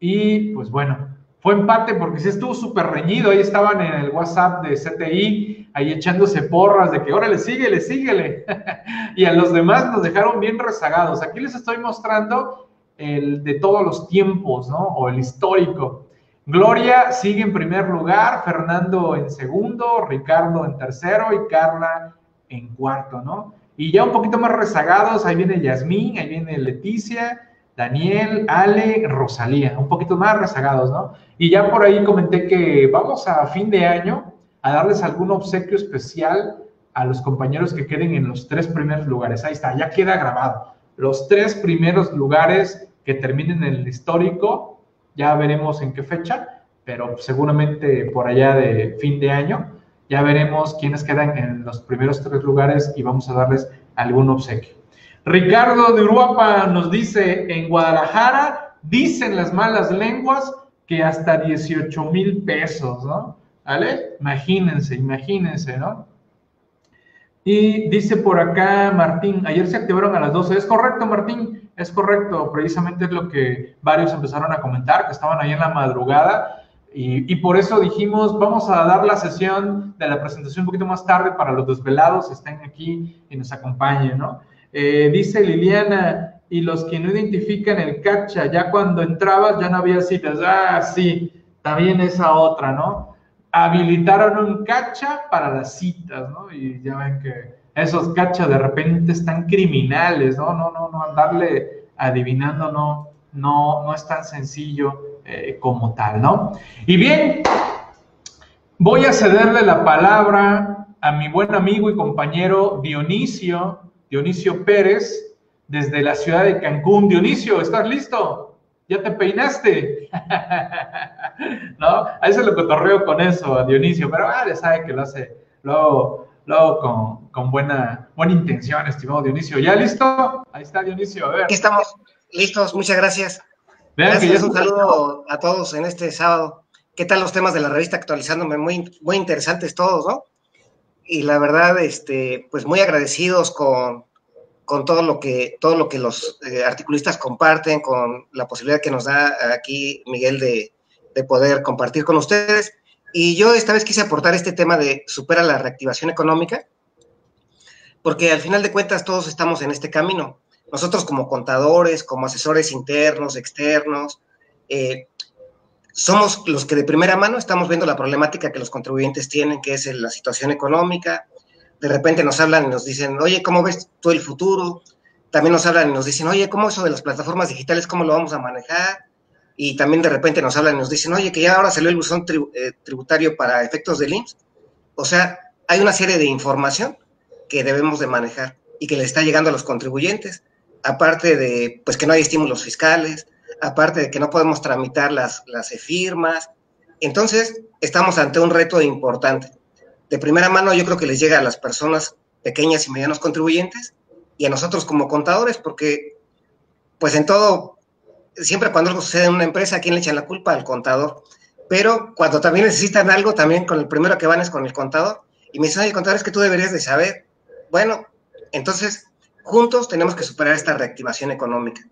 Y pues bueno, fue empate porque sí estuvo súper reñido. Ahí estaban en el WhatsApp de CTI, ahí echándose porras de que órale, síguele, síguele. y a los demás nos dejaron bien rezagados. Aquí les estoy mostrando el de todos los tiempos, ¿no? O el histórico. Gloria sigue en primer lugar, Fernando en segundo, Ricardo en tercero y Carla en cuarto, ¿no? Y ya un poquito más rezagados, ahí viene Yasmín, ahí viene Leticia, Daniel, Ale, Rosalía, un poquito más rezagados, ¿no? Y ya por ahí comenté que vamos a fin de año a darles algún obsequio especial a los compañeros que queden en los tres primeros lugares. Ahí está, ya queda grabado. Los tres primeros lugares que terminen en el histórico, ya veremos en qué fecha, pero seguramente por allá de fin de año, ya veremos quiénes quedan en los primeros tres lugares y vamos a darles algún obsequio. Ricardo de Uruapa nos dice, en Guadalajara dicen las malas lenguas que hasta 18 mil pesos, ¿no? ¿Vale? Imagínense, imagínense, ¿no? Y dice por acá Martín, ayer se activaron a las 12. Es correcto, Martín, es correcto. Precisamente es lo que varios empezaron a comentar, que estaban ahí en la madrugada. Y, por eso dijimos, vamos a dar la sesión de la presentación un poquito más tarde para los desvelados, estén aquí y nos acompañen, ¿no? Eh, dice Liliana, y los que no identifican el cacha, ya cuando entrabas ya no había citas. Ah, sí, también esa otra, ¿no? Habilitaron un cacha para las citas, ¿no? Y ya ven que esos cachas de repente están criminales, ¿no? No, no, no, andarle adivinando no, no, no es tan sencillo eh, como tal, ¿no? Y bien, voy a cederle la palabra a mi buen amigo y compañero Dionisio Dionisio Pérez, desde la ciudad de Cancún. Dionisio, ¿estás listo? ¿Ya te peinaste? ¿No? A veces lo cotorreo con eso, Dionisio, pero ah, sabe que lo hace luego, con, con, buena, buena intención, estimado Dionisio. ¿Ya listo? Ahí está Dionisio, a ver. Aquí estamos listos, muchas gracias. gracias, un saludo a todos en este sábado. ¿Qué tal los temas de la revista actualizándome? Muy, muy interesantes todos, ¿no? y la verdad, este, pues muy agradecidos con, con todo lo que, todo lo que los eh, articulistas comparten, con la posibilidad que nos da aquí Miguel de, de, poder compartir con ustedes. Y yo esta vez quise aportar este tema de supera la reactivación económica, porque al final de cuentas todos estamos en este camino. Nosotros como contadores, como asesores internos, externos, eh, somos los que de primera mano estamos viendo la problemática que los contribuyentes tienen, que es la situación económica. De repente nos hablan y nos dicen, oye, ¿cómo ves tú el futuro? También nos hablan y nos dicen, oye, ¿cómo eso de las plataformas digitales, cómo lo vamos a manejar? Y también de repente nos hablan y nos dicen, oye, que ya ahora salió el buzón eh, tributario para efectos del IMSS. O sea, hay una serie de información que debemos de manejar y que le está llegando a los contribuyentes, aparte de, pues, que no hay estímulos fiscales, aparte de que no podemos tramitar las, las firmas. Entonces, estamos ante un reto importante. De primera mano, yo creo que les llega a las personas pequeñas y medianos contribuyentes y a nosotros como contadores, porque, pues en todo, siempre cuando algo sucede en una empresa, ¿a quién le echan la culpa? Al contador. Pero cuando también necesitan algo, también con el primero que van es con el contador. Y me dicen, oye, contador, es que tú deberías de saber. Bueno, entonces, juntos tenemos que superar esta reactivación económica.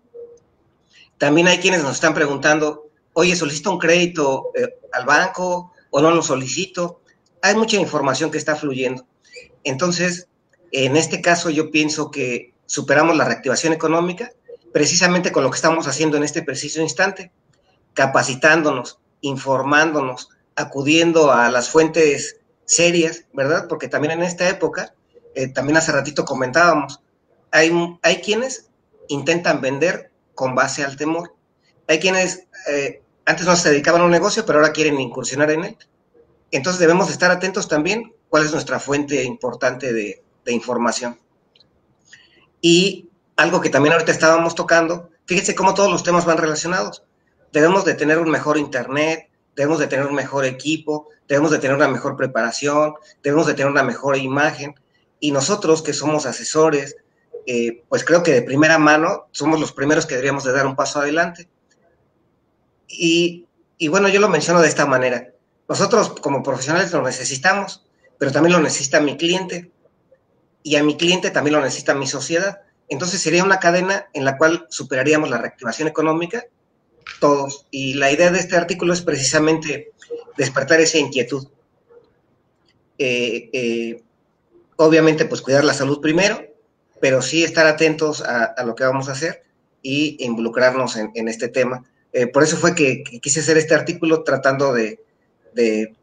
También hay quienes nos están preguntando, oye, ¿solicito un crédito eh, al banco o no lo solicito? Hay mucha información que está fluyendo. Entonces, en este caso yo pienso que superamos la reactivación económica precisamente con lo que estamos haciendo en este preciso instante, capacitándonos, informándonos, acudiendo a las fuentes serias, ¿verdad? Porque también en esta época, eh, también hace ratito comentábamos, hay, hay quienes intentan vender con base al temor. Hay quienes eh, antes no se dedicaban a un negocio, pero ahora quieren incursionar en él. Entonces debemos estar atentos también cuál es nuestra fuente importante de, de información. Y algo que también ahorita estábamos tocando, fíjense cómo todos los temas van relacionados. Debemos de tener un mejor internet, debemos de tener un mejor equipo, debemos de tener una mejor preparación, debemos de tener una mejor imagen. Y nosotros que somos asesores, eh, pues creo que de primera mano somos los primeros que deberíamos de dar un paso adelante. Y, y bueno, yo lo menciono de esta manera. Nosotros como profesionales lo necesitamos, pero también lo necesita mi cliente y a mi cliente también lo necesita mi sociedad. Entonces sería una cadena en la cual superaríamos la reactivación económica todos. Y la idea de este artículo es precisamente despertar esa inquietud. Eh, eh, obviamente, pues cuidar la salud primero, pero sí estar atentos a, lo que vamos a hacer y involucrarnos en, este tema. Eh, por eso fue que, quise hacer este artículo tratando de,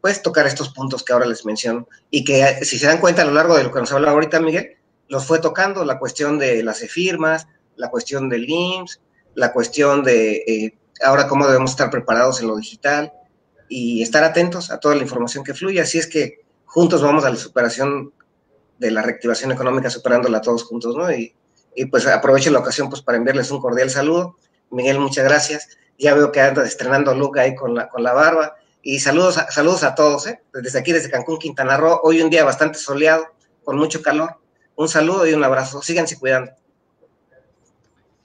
pues, tocar estos puntos que ahora les menciono y que si se dan cuenta a lo largo de lo que nos habla ahorita Miguel, los fue tocando la cuestión de las e-firmas, la cuestión del IMSS, la cuestión de ahora cómo debemos estar preparados en lo digital y estar atentos a toda la información que fluye. Así es que juntos vamos a la superación de la reactivación económica, superándola todos juntos, ¿no? Y, pues aprovecho la ocasión pues para enviarles un cordial saludo. Miguel, muchas gracias. Ya veo que anda estrenando look ahí con la, con la barba. Y saludos saludos a todos, ¿eh? Desde aquí, desde Cancún, Quintana Roo. Hoy un día bastante soleado, con mucho calor. Un saludo y un abrazo. Síganse cuidando.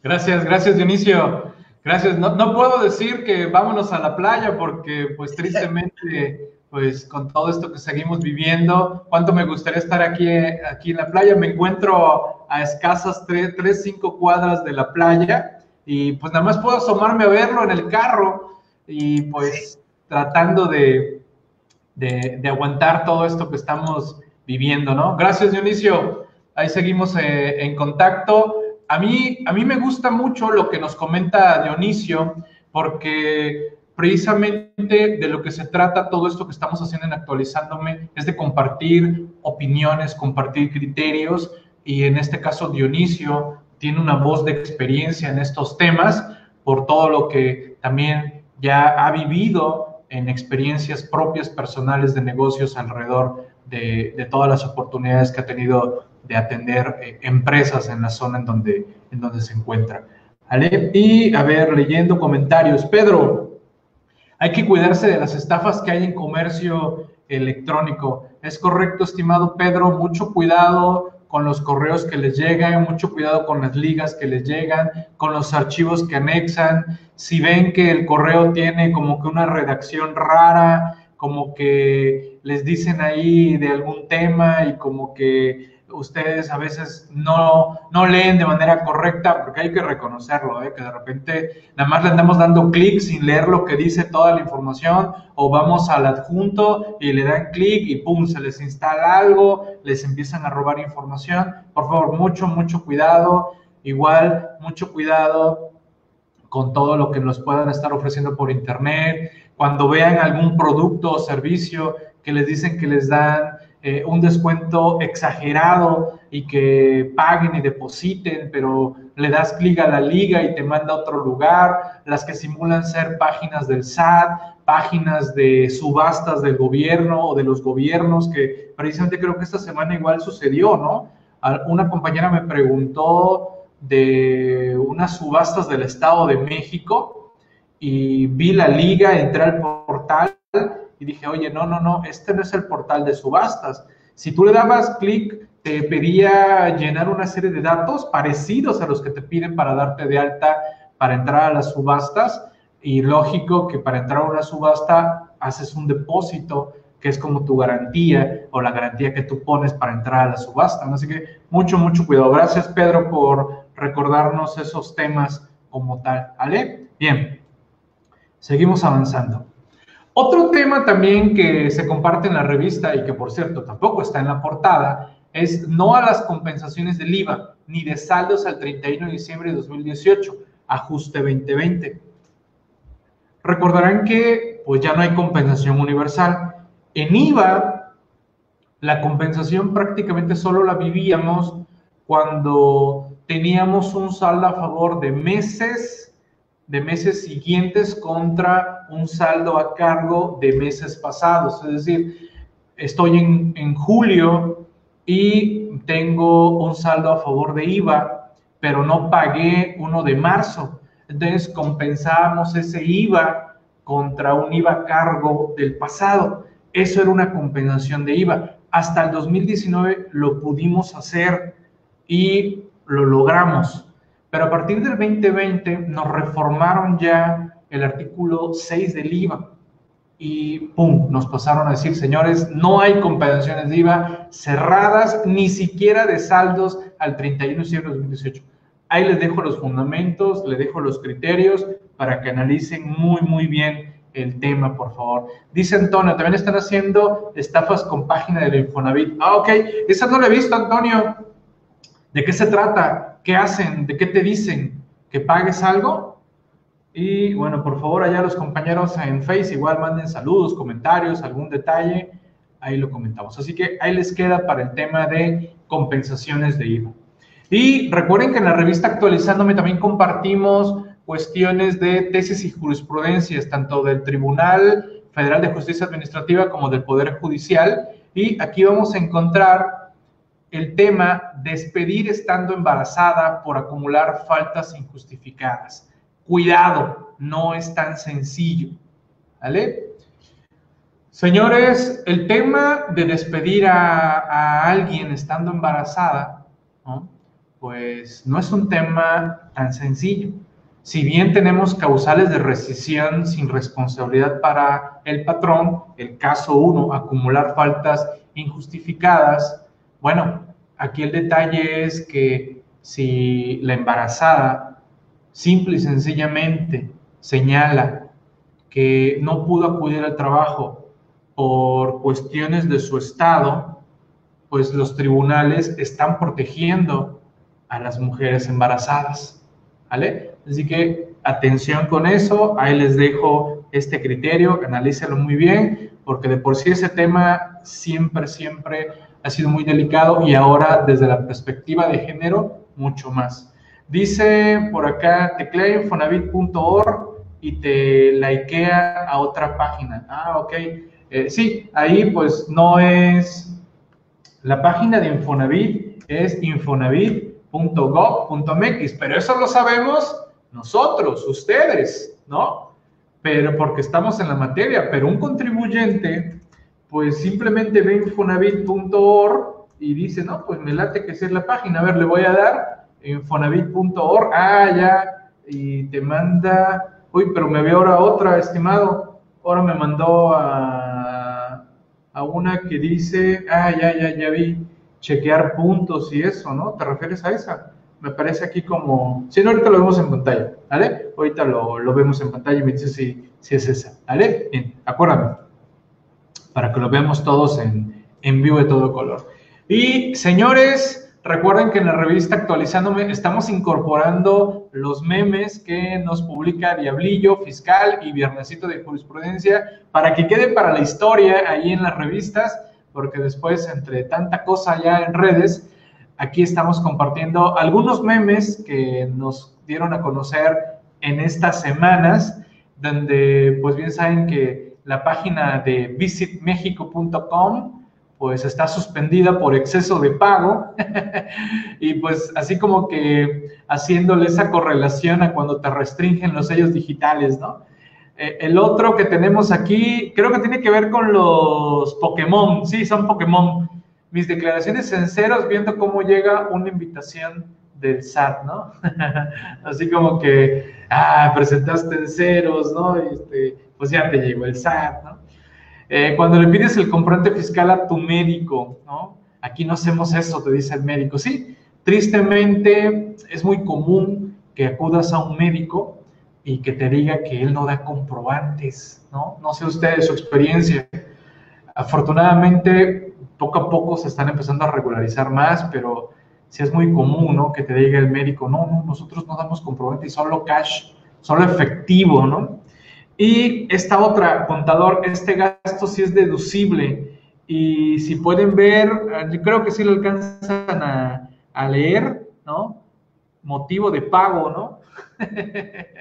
Gracias, gracias Dionisio. Gracias. No, no, puedo decir que vámonos a la playa porque, pues, tristemente, pues, con todo esto que seguimos viviendo, cuánto me gustaría estar aquí, aquí en la playa. Me encuentro a escasas 3, 3, 5 cuadras de la playa y, pues, nada más puedo asomarme a verlo en el carro y, pues, tratando de, de, de aguantar todo esto que estamos viviendo, ¿no? Gracias, Dionisio. Ahí seguimos eh, en contacto. A mí, a mí me gusta mucho lo que nos comenta Dionisio, porque precisamente de lo que se trata todo esto que estamos haciendo en Actualizándome es de compartir opiniones, compartir criterios, y en este caso Dionisio tiene una voz de experiencia en estos temas por todo lo que también ya ha vivido en experiencias propias personales de negocios alrededor de, de todas las oportunidades que ha tenido de atender eh, empresas en la zona en donde, en donde se encuentra. Y a ver, leyendo comentarios. Pedro, hay que cuidarse de las estafas que hay en comercio electrónico. Es correcto, estimado Pedro, mucho cuidado con los correos que les llegan, mucho cuidado con las ligas que les llegan, con los archivos que anexan. Si ven que el correo tiene como que una redacción rara, como que les dicen ahí de algún tema y como que ustedes a veces no, no leen de manera correcta, porque hay que reconocerlo, ¿eh? que de repente nada más le andamos dando clic sin leer lo que dice toda la información, o vamos al adjunto y le dan clic y pum, se les instala algo, les empiezan a robar información. Por favor, mucho, mucho cuidado. Igual, mucho cuidado con todo lo que nos puedan estar ofreciendo por internet. Cuando vean algún producto o servicio que les dicen que les dan eh, un descuento exagerado y que paguen y depositen, pero le das clic a la liga y te manda a otro lugar, las que simulan ser páginas del SAT, páginas de subastas del gobierno o de los gobiernos, que precisamente creo que esta semana igual sucedió, ¿no? Una compañera me preguntó de unas subastas del Estado de México y vi la liga, entré al portal y dije, oye, no, no, no, este no es el portal de subastas. Si tú le dabas clic, te pedía llenar una serie de datos parecidos a los que te piden para darte de alta para entrar a las subastas. Y lógico que para entrar a una subasta haces un depósito que es como tu garantía o la garantía que tú pones para entrar a la subasta. Así que mucho, mucho cuidado. Gracias, Pedro, por recordarnos esos temas como tal. ¿Vale? Bien, seguimos avanzando. Otro tema también que se comparte en la revista y que por cierto tampoco está en la portada es no a las compensaciones del IVA ni de saldos al 31 de diciembre de 2018, ajuste 2020. Recordarán que pues ya no hay compensación universal. En IVA La compensación prácticamente solo la vivíamos cuando teníamos un saldo a favor de meses, de meses siguientes contra un saldo a cargo de meses pasados. Es decir, estoy en, en julio y tengo un saldo a favor de IVA, pero no pagué uno de marzo. Entonces compensamos ese IVA contra un IVA cargo del pasado. Eso era una compensación de IVA. Hasta el 2019 lo pudimos hacer y lo logramos. Pero a partir del 2020 nos reformaron ya el artículo 6 del IVA y ¡pum! Nos pasaron a decir, señores, no hay compensaciones de IVA cerradas, ni siquiera de saldos al 31 de diciembre de 2018. Ahí les dejo los fundamentos, les dejo los criterios para que analicen muy, muy bien el tema, por favor. Dice Antonio, también están haciendo estafas con página del Infonavit. Ah, ok, esa no la he visto, Antonio. ¿De qué se trata? ¿Qué hacen? ¿De qué te dicen? ¿Que pagues algo? Y bueno, por favor, allá los compañeros en Face igual manden saludos, comentarios, algún detalle, ahí lo comentamos. Así que ahí les queda para el tema de compensaciones de IVA. Y recuerden que en la revista Actualizándome también compartimos cuestiones de tesis y jurisprudencias, tanto del Tribunal Federal de Justicia Administrativa como del Poder Judicial. Y aquí vamos a encontrar el tema despedir estando embarazada por acumular faltas injustificadas. Cuidado, no es tan sencillo. ¿Vale? Señores, el tema de despedir a, alguien estando embarazada, pues no es un tema tan sencillo. Si bien tenemos causales de rescisión sin responsabilidad para el patrón, el caso 1, acumular faltas injustificadas, bueno, aquí el detalle es que si la embarazada simple y sencillamente señala que no pudo acudir al trabajo por cuestiones de su estado, pues los tribunales están protegiendo a las mujeres embarazadas. ¿Vale? Así que atención con eso, ahí les dejo este criterio, analícelo muy bien, porque de por sí ese tema siempre, siempre ha sido muy delicado y ahora desde la perspectiva de género, mucho más. Dice por acá, teclea infonavit.org y te likea a otra página. Ah, ok. Eh, sí, ahí pues no es... La página de Infonavit es infonavit.gov.mx, pero eso lo sabemos nosotros, ustedes, ¿no? Pero porque estamos en la materia, pero un contribuyente pues simplemente ve infonavit.org y dice, no, pues me late que sea la página, a ver, le voy a dar infonavit.org, ah, ya, y te manda, uy, pero me veo ahora otra, estimado, ahora me mandó a, a una que dice, ah, ya, ya, ya vi, chequear puntos y eso, ¿no? ¿Te refieres a esa? Me parece aquí como, si no, ahorita lo vemos en pantalla, ¿vale? Ahorita lo, lo vemos en pantalla y me dice si, si es esa, ¿vale? Bien, acuérdame, para que lo veamos todos en, en vivo de todo color. Y señores, Recuerden que en la revista Actualizándome estamos incorporando los memes que nos publica Diablillo, Fiscal y Viernesito de Jurisprudencia para que quede para la historia ahí en las revistas, porque después, entre tanta cosa ya en redes, aquí estamos compartiendo algunos memes que nos dieron a conocer en estas semanas, donde pues bien saben que la página de visitmexico.com pues está suspendida por exceso de pago y pues así como que haciéndole esa correlación a cuando te restringen los sellos digitales, ¿no? Eh, el otro que tenemos aquí, creo que tiene que ver con los Pokémon, sí, son Pokémon. Mis declaraciones sinceros viendo cómo llega una invitación del SAT, ¿no? así como que, ah, presentaste en ceros, ¿no? Este, pues ya te llegó el SAT, ¿no? Eh, cuando le pides el comprobante fiscal a tu médico, ¿no? Aquí no hacemos eso, te dice el médico. Sí, tristemente es muy común que acudas a un médico y que te diga que él no da comprobantes, ¿no? No sé ustedes su experiencia. Afortunadamente, poco a poco se están empezando a regularizar más, pero sí es muy común, ¿no? Que te diga el médico, no, no, nosotros no damos comprobantes, solo cash, solo efectivo, ¿no? Y esta otra, contador, este gasto sí es deducible Y si pueden ver, yo creo que sí lo alcanzan a, a leer, ¿no? Motivo de pago, ¿no?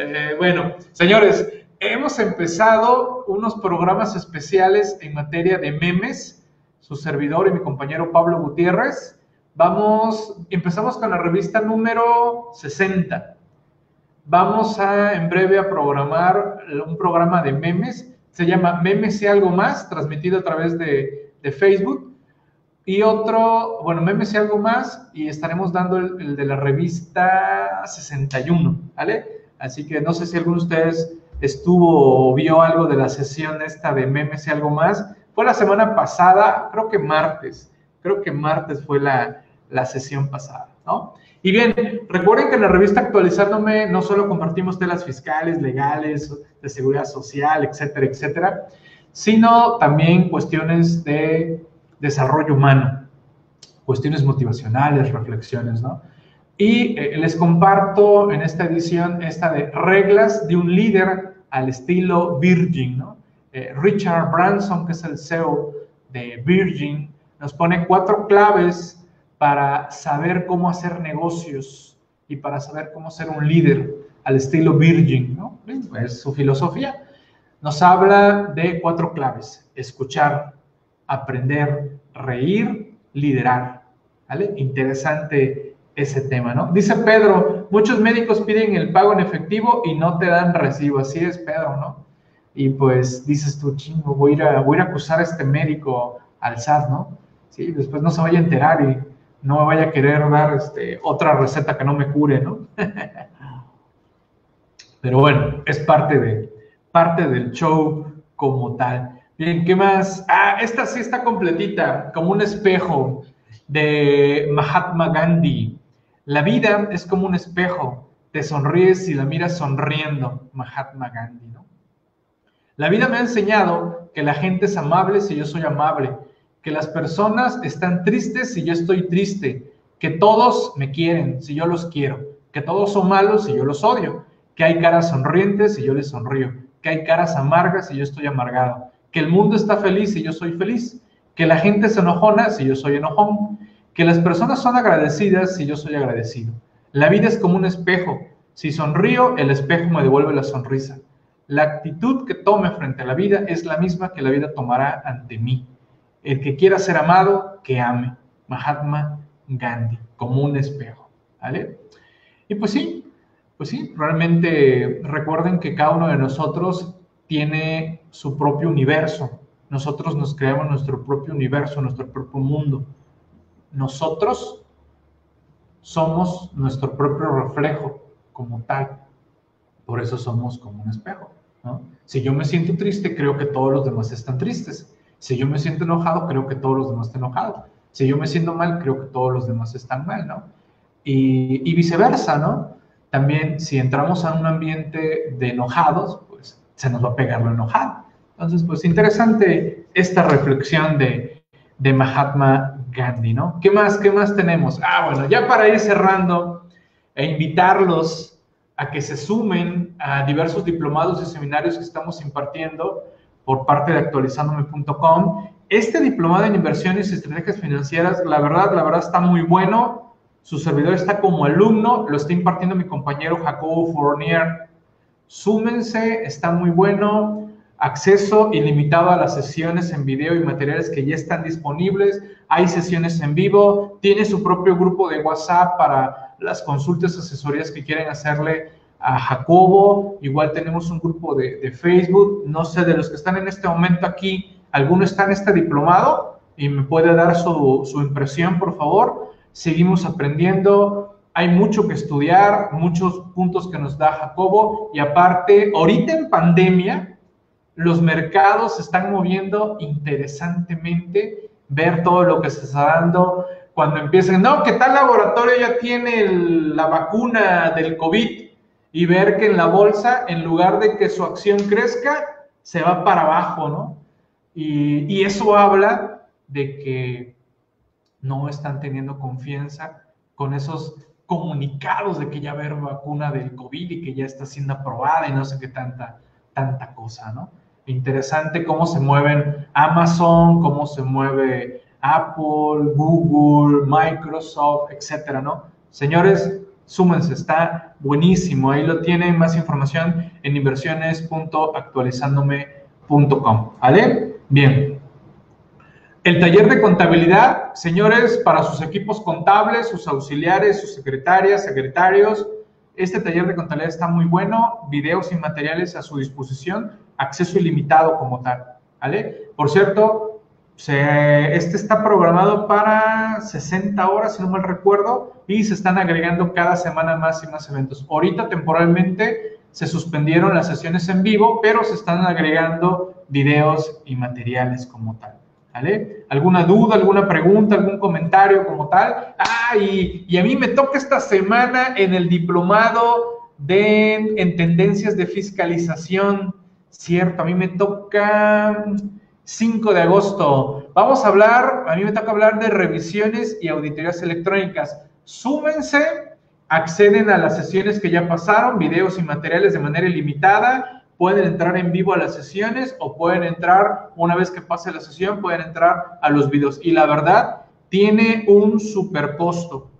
Eh, bueno, señores, hemos empezado unos programas especiales en materia de memes. Su servidor y mi compañero Pablo Gutiérrez. Vamos, empezamos con la revista número 60. Vamos a en breve a programar un programa de memes. Se llama Memes y algo más, transmitido a través de, de Facebook y otro, bueno, memes y algo más, y estaremos dando el, de la revista 61, ¿vale? Así que no sé si alguno de ustedes estuvo o vio algo de la sesión esta de memes y algo más. Fue la semana pasada, creo que martes, creo que martes fue la, la sesión pasada, ¿no? Y bien, recuerden que en la revista Actualizándome no solo compartimos telas fiscales, legales, de seguridad social, etcétera, etcétera, sino también cuestiones de desarrollo humano, cuestiones motivacionales, reflexiones, ¿no? Y eh, les comparto en esta edición esta de reglas de un líder al estilo Virgin, ¿no? Eh, Richard Branson, que es el CEO de Virgin, nos pone cuatro claves para saber cómo hacer negocios y para saber cómo ser un líder al estilo Virgin, ¿no? Es su filosofía. Nos habla de cuatro claves. Escuchar, aprender, reír, liderar. ¿Vale? Interesante ese tema, ¿no? Dice Pedro, muchos médicos piden el pago en efectivo y no te dan recibo. Así es, Pedro, ¿no? Y pues dices tú, chingo, voy a ir a, a, acusar a este médico al SAT, ¿no? Sí, después no se vaya a enterar y no me vaya a querer dar este, otra receta que no me cure, ¿no? Pero bueno, es parte, de, parte del show como tal. Bien, ¿qué más? Ah, esta sí está completita, como un espejo de Mahatma Gandhi. La vida es como un espejo, te sonríes y la miras sonriendo, Mahatma Gandhi, ¿no? La vida me ha enseñado que la gente es amable si yo soy amable, que las personas están tristes si yo estoy triste, que todos me quieren si yo los quiero, que todos son malos si yo los odio, que hay caras sonrientes si yo les sonrío, que hay caras amargas si yo estoy amargado que el mundo está feliz y yo soy feliz, que la gente se enojona si yo soy enojón, que las personas son agradecidas si yo soy agradecido. La vida es como un espejo. Si sonrío, el espejo me devuelve la sonrisa. La actitud que tome frente a la vida es la misma que la vida tomará ante mí. El que quiera ser amado, que ame. Mahatma Gandhi, como un espejo. ¿Vale? Y pues sí, pues sí, realmente recuerden que cada uno de nosotros tiene su propio universo. Nosotros nos creamos nuestro propio universo, nuestro propio mundo. Nosotros somos nuestro propio reflejo como tal. Por eso somos como un espejo. Si yo me siento triste, creo que todos los demás están tristes. Si yo me siento enojado, creo que todos los demás están enojados. Si yo me siento mal, creo que todos los demás están mal, ¿no? Y, viceversa, ¿no? También si entramos a un ambiente de enojados, se nos va a pegar lo enojado. Entonces, pues interesante esta reflexión de, de Mahatma Gandhi, ¿no? ¿Qué más, qué más tenemos? Ah, bueno, ya para ir cerrando e invitarlos a que se sumen a diversos diplomados y seminarios que estamos impartiendo por parte de actualizandome.com. Este diplomado en inversiones y estrategias financieras, la verdad, la verdad está muy bueno. Su servidor está como alumno, lo está impartiendo mi compañero Jacobo Fournier Súmense, está muy bueno. Acceso ilimitado a las sesiones en video y materiales que ya están disponibles. Hay sesiones en vivo. Tiene su propio grupo de WhatsApp para las consultas, asesorías que quieren hacerle a Jacobo. Igual tenemos un grupo de, Facebook. No sé, de los que están en este momento aquí, ¿alguno está en este diplomado? Y me puede dar su, su impresión, por favor. Seguimos aprendiendo hay mucho que estudiar, muchos puntos que nos da Jacobo y aparte, ahorita en pandemia, los mercados se están moviendo interesantemente, ver todo lo que se está dando, cuando empiecen, no, que tal laboratorio ya tiene la vacuna del COVID y ver que en la bolsa, en lugar de que su acción crezca, se va para abajo, ¿no? Y, y eso habla de que no están teniendo confianza con esos comunicados de que ya haber vacuna del COVID y que ya está siendo aprobada y no sé qué tanta, tanta cosa, ¿no? interesante cómo se mueven Amazon, cómo se mueve Apple, Google, Microsoft, etcétera, ¿no? Señores, súmense, está buenísimo. Ahí lo tienen, más información en inversiones.actualizandome.com. ¿Vale? Bien. El taller de contabilidad, señores, para sus equipos contables, sus auxiliares, sus secretarias, secretarios. Este taller de contabilidad está muy bueno, videos y materiales a su disposición, acceso ilimitado como tal. ¿Vale? Por cierto, este está programado para 60 horas, si no mal recuerdo, y se están agregando cada semana más y más eventos. Ahorita temporalmente se suspendieron las sesiones en vivo, pero se están agregando videos y materiales como tal. ¿Vale? ¿Alguna duda, alguna pregunta, algún comentario como tal? Ah, y, y a mí me toca esta semana en el diplomado de, en tendencias de fiscalización, ¿cierto? A mí me toca 5 de agosto. Vamos a hablar, a mí me toca hablar de revisiones y auditorías electrónicas. Súmense, acceden a las sesiones que ya pasaron, videos y materiales de manera ilimitada. Pueden entrar en vivo a las sesiones o pueden entrar, una vez que pase la sesión, pueden entrar a los videos. Y la verdad, tiene un super costo.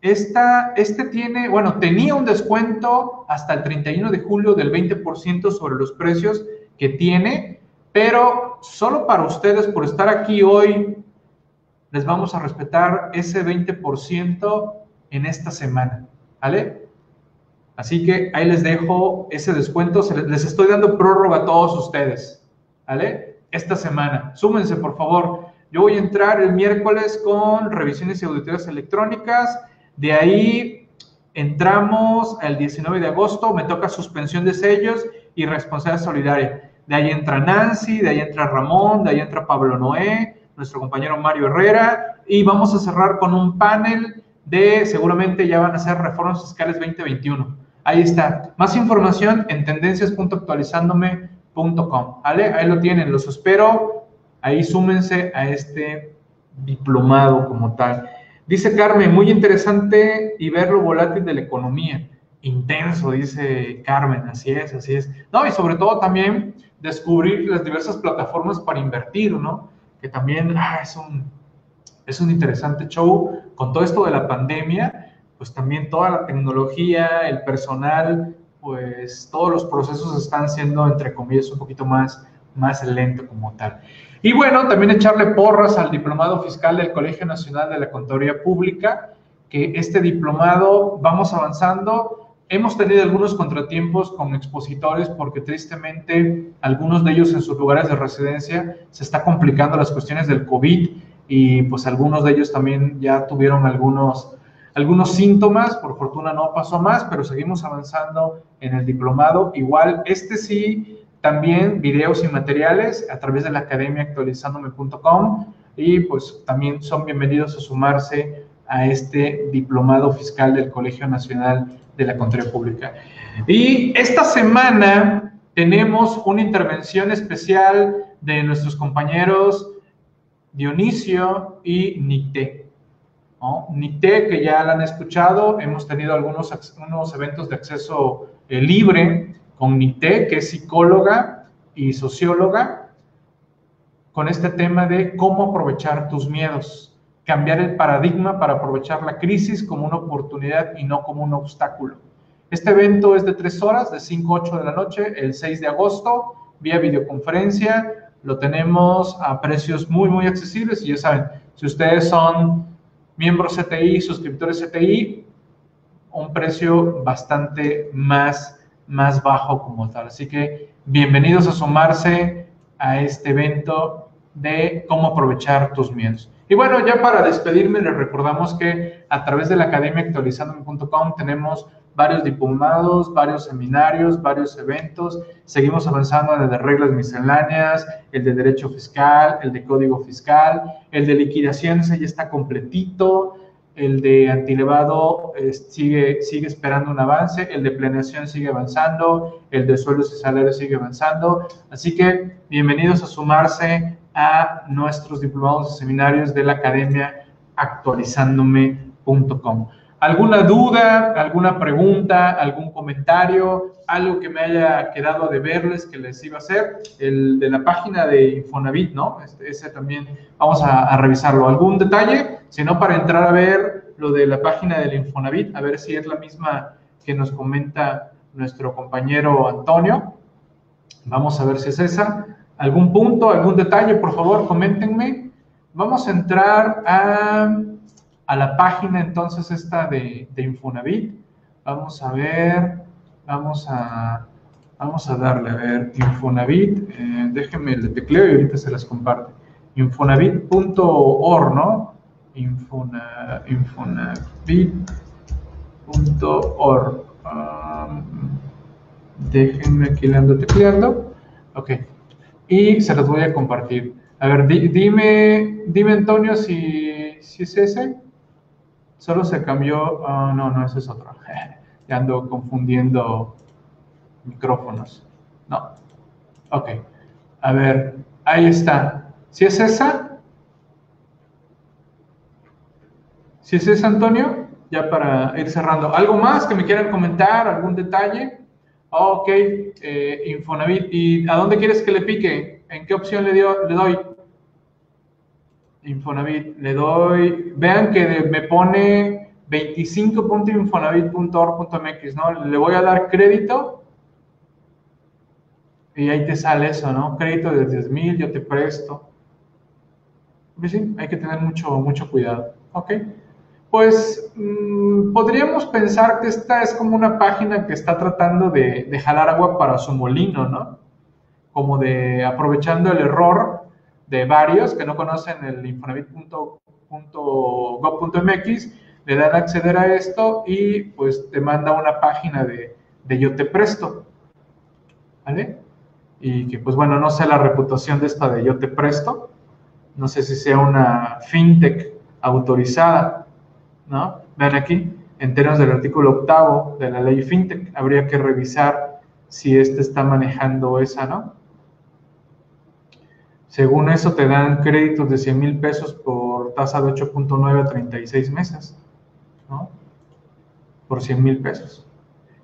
Esta, este tiene, bueno, tenía un descuento hasta el 31 de julio del 20% sobre los precios que tiene pero solo para ustedes, por estar aquí hoy, les vamos a respetar ese 20% en esta semana, ¿vale? Así que ahí les dejo ese descuento, les estoy dando prórroga a todos ustedes, ¿vale? Esta semana. Súmense, por favor. Yo voy a entrar el miércoles con revisiones y auditorías electrónicas. De ahí entramos el 19 de agosto, me toca suspensión de sellos y responsabilidad solidaria de ahí entra Nancy, de ahí entra Ramón, de ahí entra Pablo Noé, nuestro compañero Mario Herrera, y vamos a cerrar con un panel de, seguramente ya van a ser reformas fiscales 2021. Ahí está. Más información en tendencias.actualizandome.com. ¿Vale? Ahí lo tienen, los espero. Ahí súmense a este diplomado como tal. Dice Carmen, muy interesante y ver lo volátil de la economía. Intenso, dice Carmen, así es, así es. No, y sobre todo también descubrir las diversas plataformas para invertir, ¿no? Que también ah, es, un, es un interesante show. Con todo esto de la pandemia, pues también toda la tecnología, el personal, pues todos los procesos están siendo, entre comillas, un poquito más, más lento como tal. Y bueno, también echarle porras al diplomado fiscal del Colegio Nacional de la Contaduría Pública, que este diplomado vamos avanzando Hemos tenido algunos contratiempos con expositores porque tristemente algunos de ellos en sus lugares de residencia se está complicando las cuestiones del COVID y pues algunos de ellos también ya tuvieron algunos, algunos síntomas, por fortuna no pasó más, pero seguimos avanzando en el diplomado. Igual, este sí, también videos y materiales a través de la academia actualizandome.com y pues también son bienvenidos a sumarse a este diplomado fiscal del Colegio Nacional de la Contraria Pública. Y esta semana tenemos una intervención especial de nuestros compañeros Dionisio y Nicté. ¿no? Nicté, que ya la han escuchado, hemos tenido algunos unos eventos de acceso eh, libre con Nicté, que es psicóloga y socióloga, con este tema de cómo aprovechar tus miedos cambiar el paradigma para aprovechar la crisis como una oportunidad y no como un obstáculo. Este evento es de tres horas, de 5 a 8 de la noche, el 6 de agosto, vía videoconferencia. Lo tenemos a precios muy, muy accesibles y ya saben, si ustedes son miembros CTI, suscriptores CTI, un precio bastante más, más bajo como tal. Así que bienvenidos a sumarse a este evento de cómo aprovechar tus miedos. Y bueno, ya para despedirme, les recordamos que a través de la academia actualizandome.com tenemos varios diplomados, varios seminarios, varios eventos. Seguimos avanzando en el de reglas misceláneas, el de derecho fiscal, el de código fiscal, el de liquidaciones ya está completito, el de antilevado eh, sigue, sigue esperando un avance, el de planeación sigue avanzando, el de sueldos y salarios sigue avanzando. Así que bienvenidos a sumarse a nuestros diplomados y seminarios de la academia actualizandome.com. ¿Alguna duda, alguna pregunta, algún comentario, algo que me haya quedado de verles que les iba a hacer? El de la página de Infonavit, ¿no? Este, ese también vamos a, revisarlo. ¿Algún detalle? Si no, para entrar a ver lo de la página del Infonavit, a ver si es la misma que nos comenta nuestro compañero Antonio. Vamos a ver si es esa. ¿Algún punto, algún detalle? Por favor, coméntenme. Vamos a entrar a la página entonces esta de, Infonavit. Vamos a ver, vamos a, vamos a darle, a ver, Infonavit, eh, déjenme el tecleo y ahorita se las comparto. Infonavit.org, ¿no? Infona, Infonavit.org. Um, déjenme aquí le ando tecleando. Ok. Y se los voy a compartir. A ver, dime, dime Antonio si, si es ese. Solo se cambió, ah, no, no, ese es otro. ya ando confundiendo micrófonos. No. Ok. A ver, ahí está. ¿Si es esa? ¿Si es esa, Antonio? Ya para ir cerrando. ¿Algo más que me quieran comentar? ¿Algún detalle? Ok, eh, Infonavit. ¿Y a dónde quieres que le pique? ¿En qué opción le doy? Infonavit, le doy, vean que me pone 25.infonavit.org.mx, ¿no? Le voy a dar crédito y ahí te sale eso, ¿no? Crédito de 10 mil, yo te presto. Pues sí, hay que tener mucho, mucho cuidado, ¿ok? Pues mm, podríamos pensar que esta es como una página que está tratando de, jalar agua para su molino, ¿no? Como de aprovechando el error de varios que no conocen el infonavit.gov.mx, le dan acceder a esto y pues te manda una página de, de yo te presto. ¿Vale? Y que pues bueno, no sé la reputación de esta de yo te presto, no sé si sea una fintech autorizada, ¿no? Vean aquí, en términos del artículo octavo de la ley fintech, habría que revisar si este está manejando esa, ¿no? Según eso, te dan créditos de 100 mil pesos por tasa de 8.9 a 36 meses, ¿no? Por 100 mil pesos.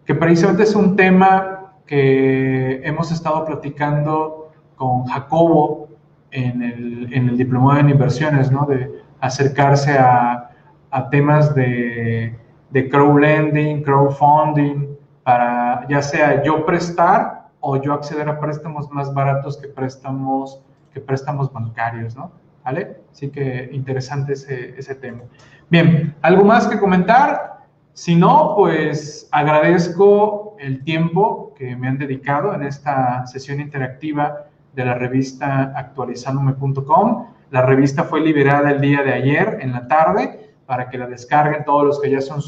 Que precisamente es un tema que hemos estado platicando con Jacobo en el, en el diplomado en inversiones, ¿no? De acercarse a, a temas de, de crowdlending, crowdfunding, para ya sea yo prestar o yo acceder a préstamos más baratos que préstamos préstamos bancarios, ¿no? ¿Vale? Así que interesante ese, ese tema. Bien, ¿algo más que comentar? Si no, pues agradezco el tiempo que me han dedicado en esta sesión interactiva de la revista actualizandome.com. La revista fue liberada el día de ayer en la tarde para que la descarguen todos los que ya son,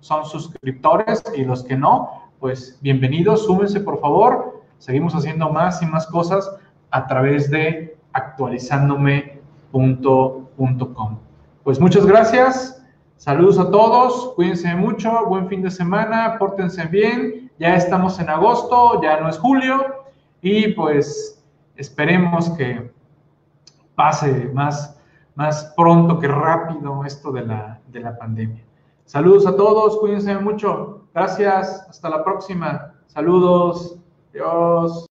son suscriptores y los que no, pues bienvenidos, súmense por favor. Seguimos haciendo más y más cosas a través de actualizándome.com. Pues muchas gracias, saludos a todos, cuídense mucho, buen fin de semana, pórtense bien, ya estamos en agosto, ya no es julio y pues esperemos que pase más, más pronto que rápido esto de la, de la pandemia. Saludos a todos, cuídense mucho, gracias, hasta la próxima, saludos, adiós.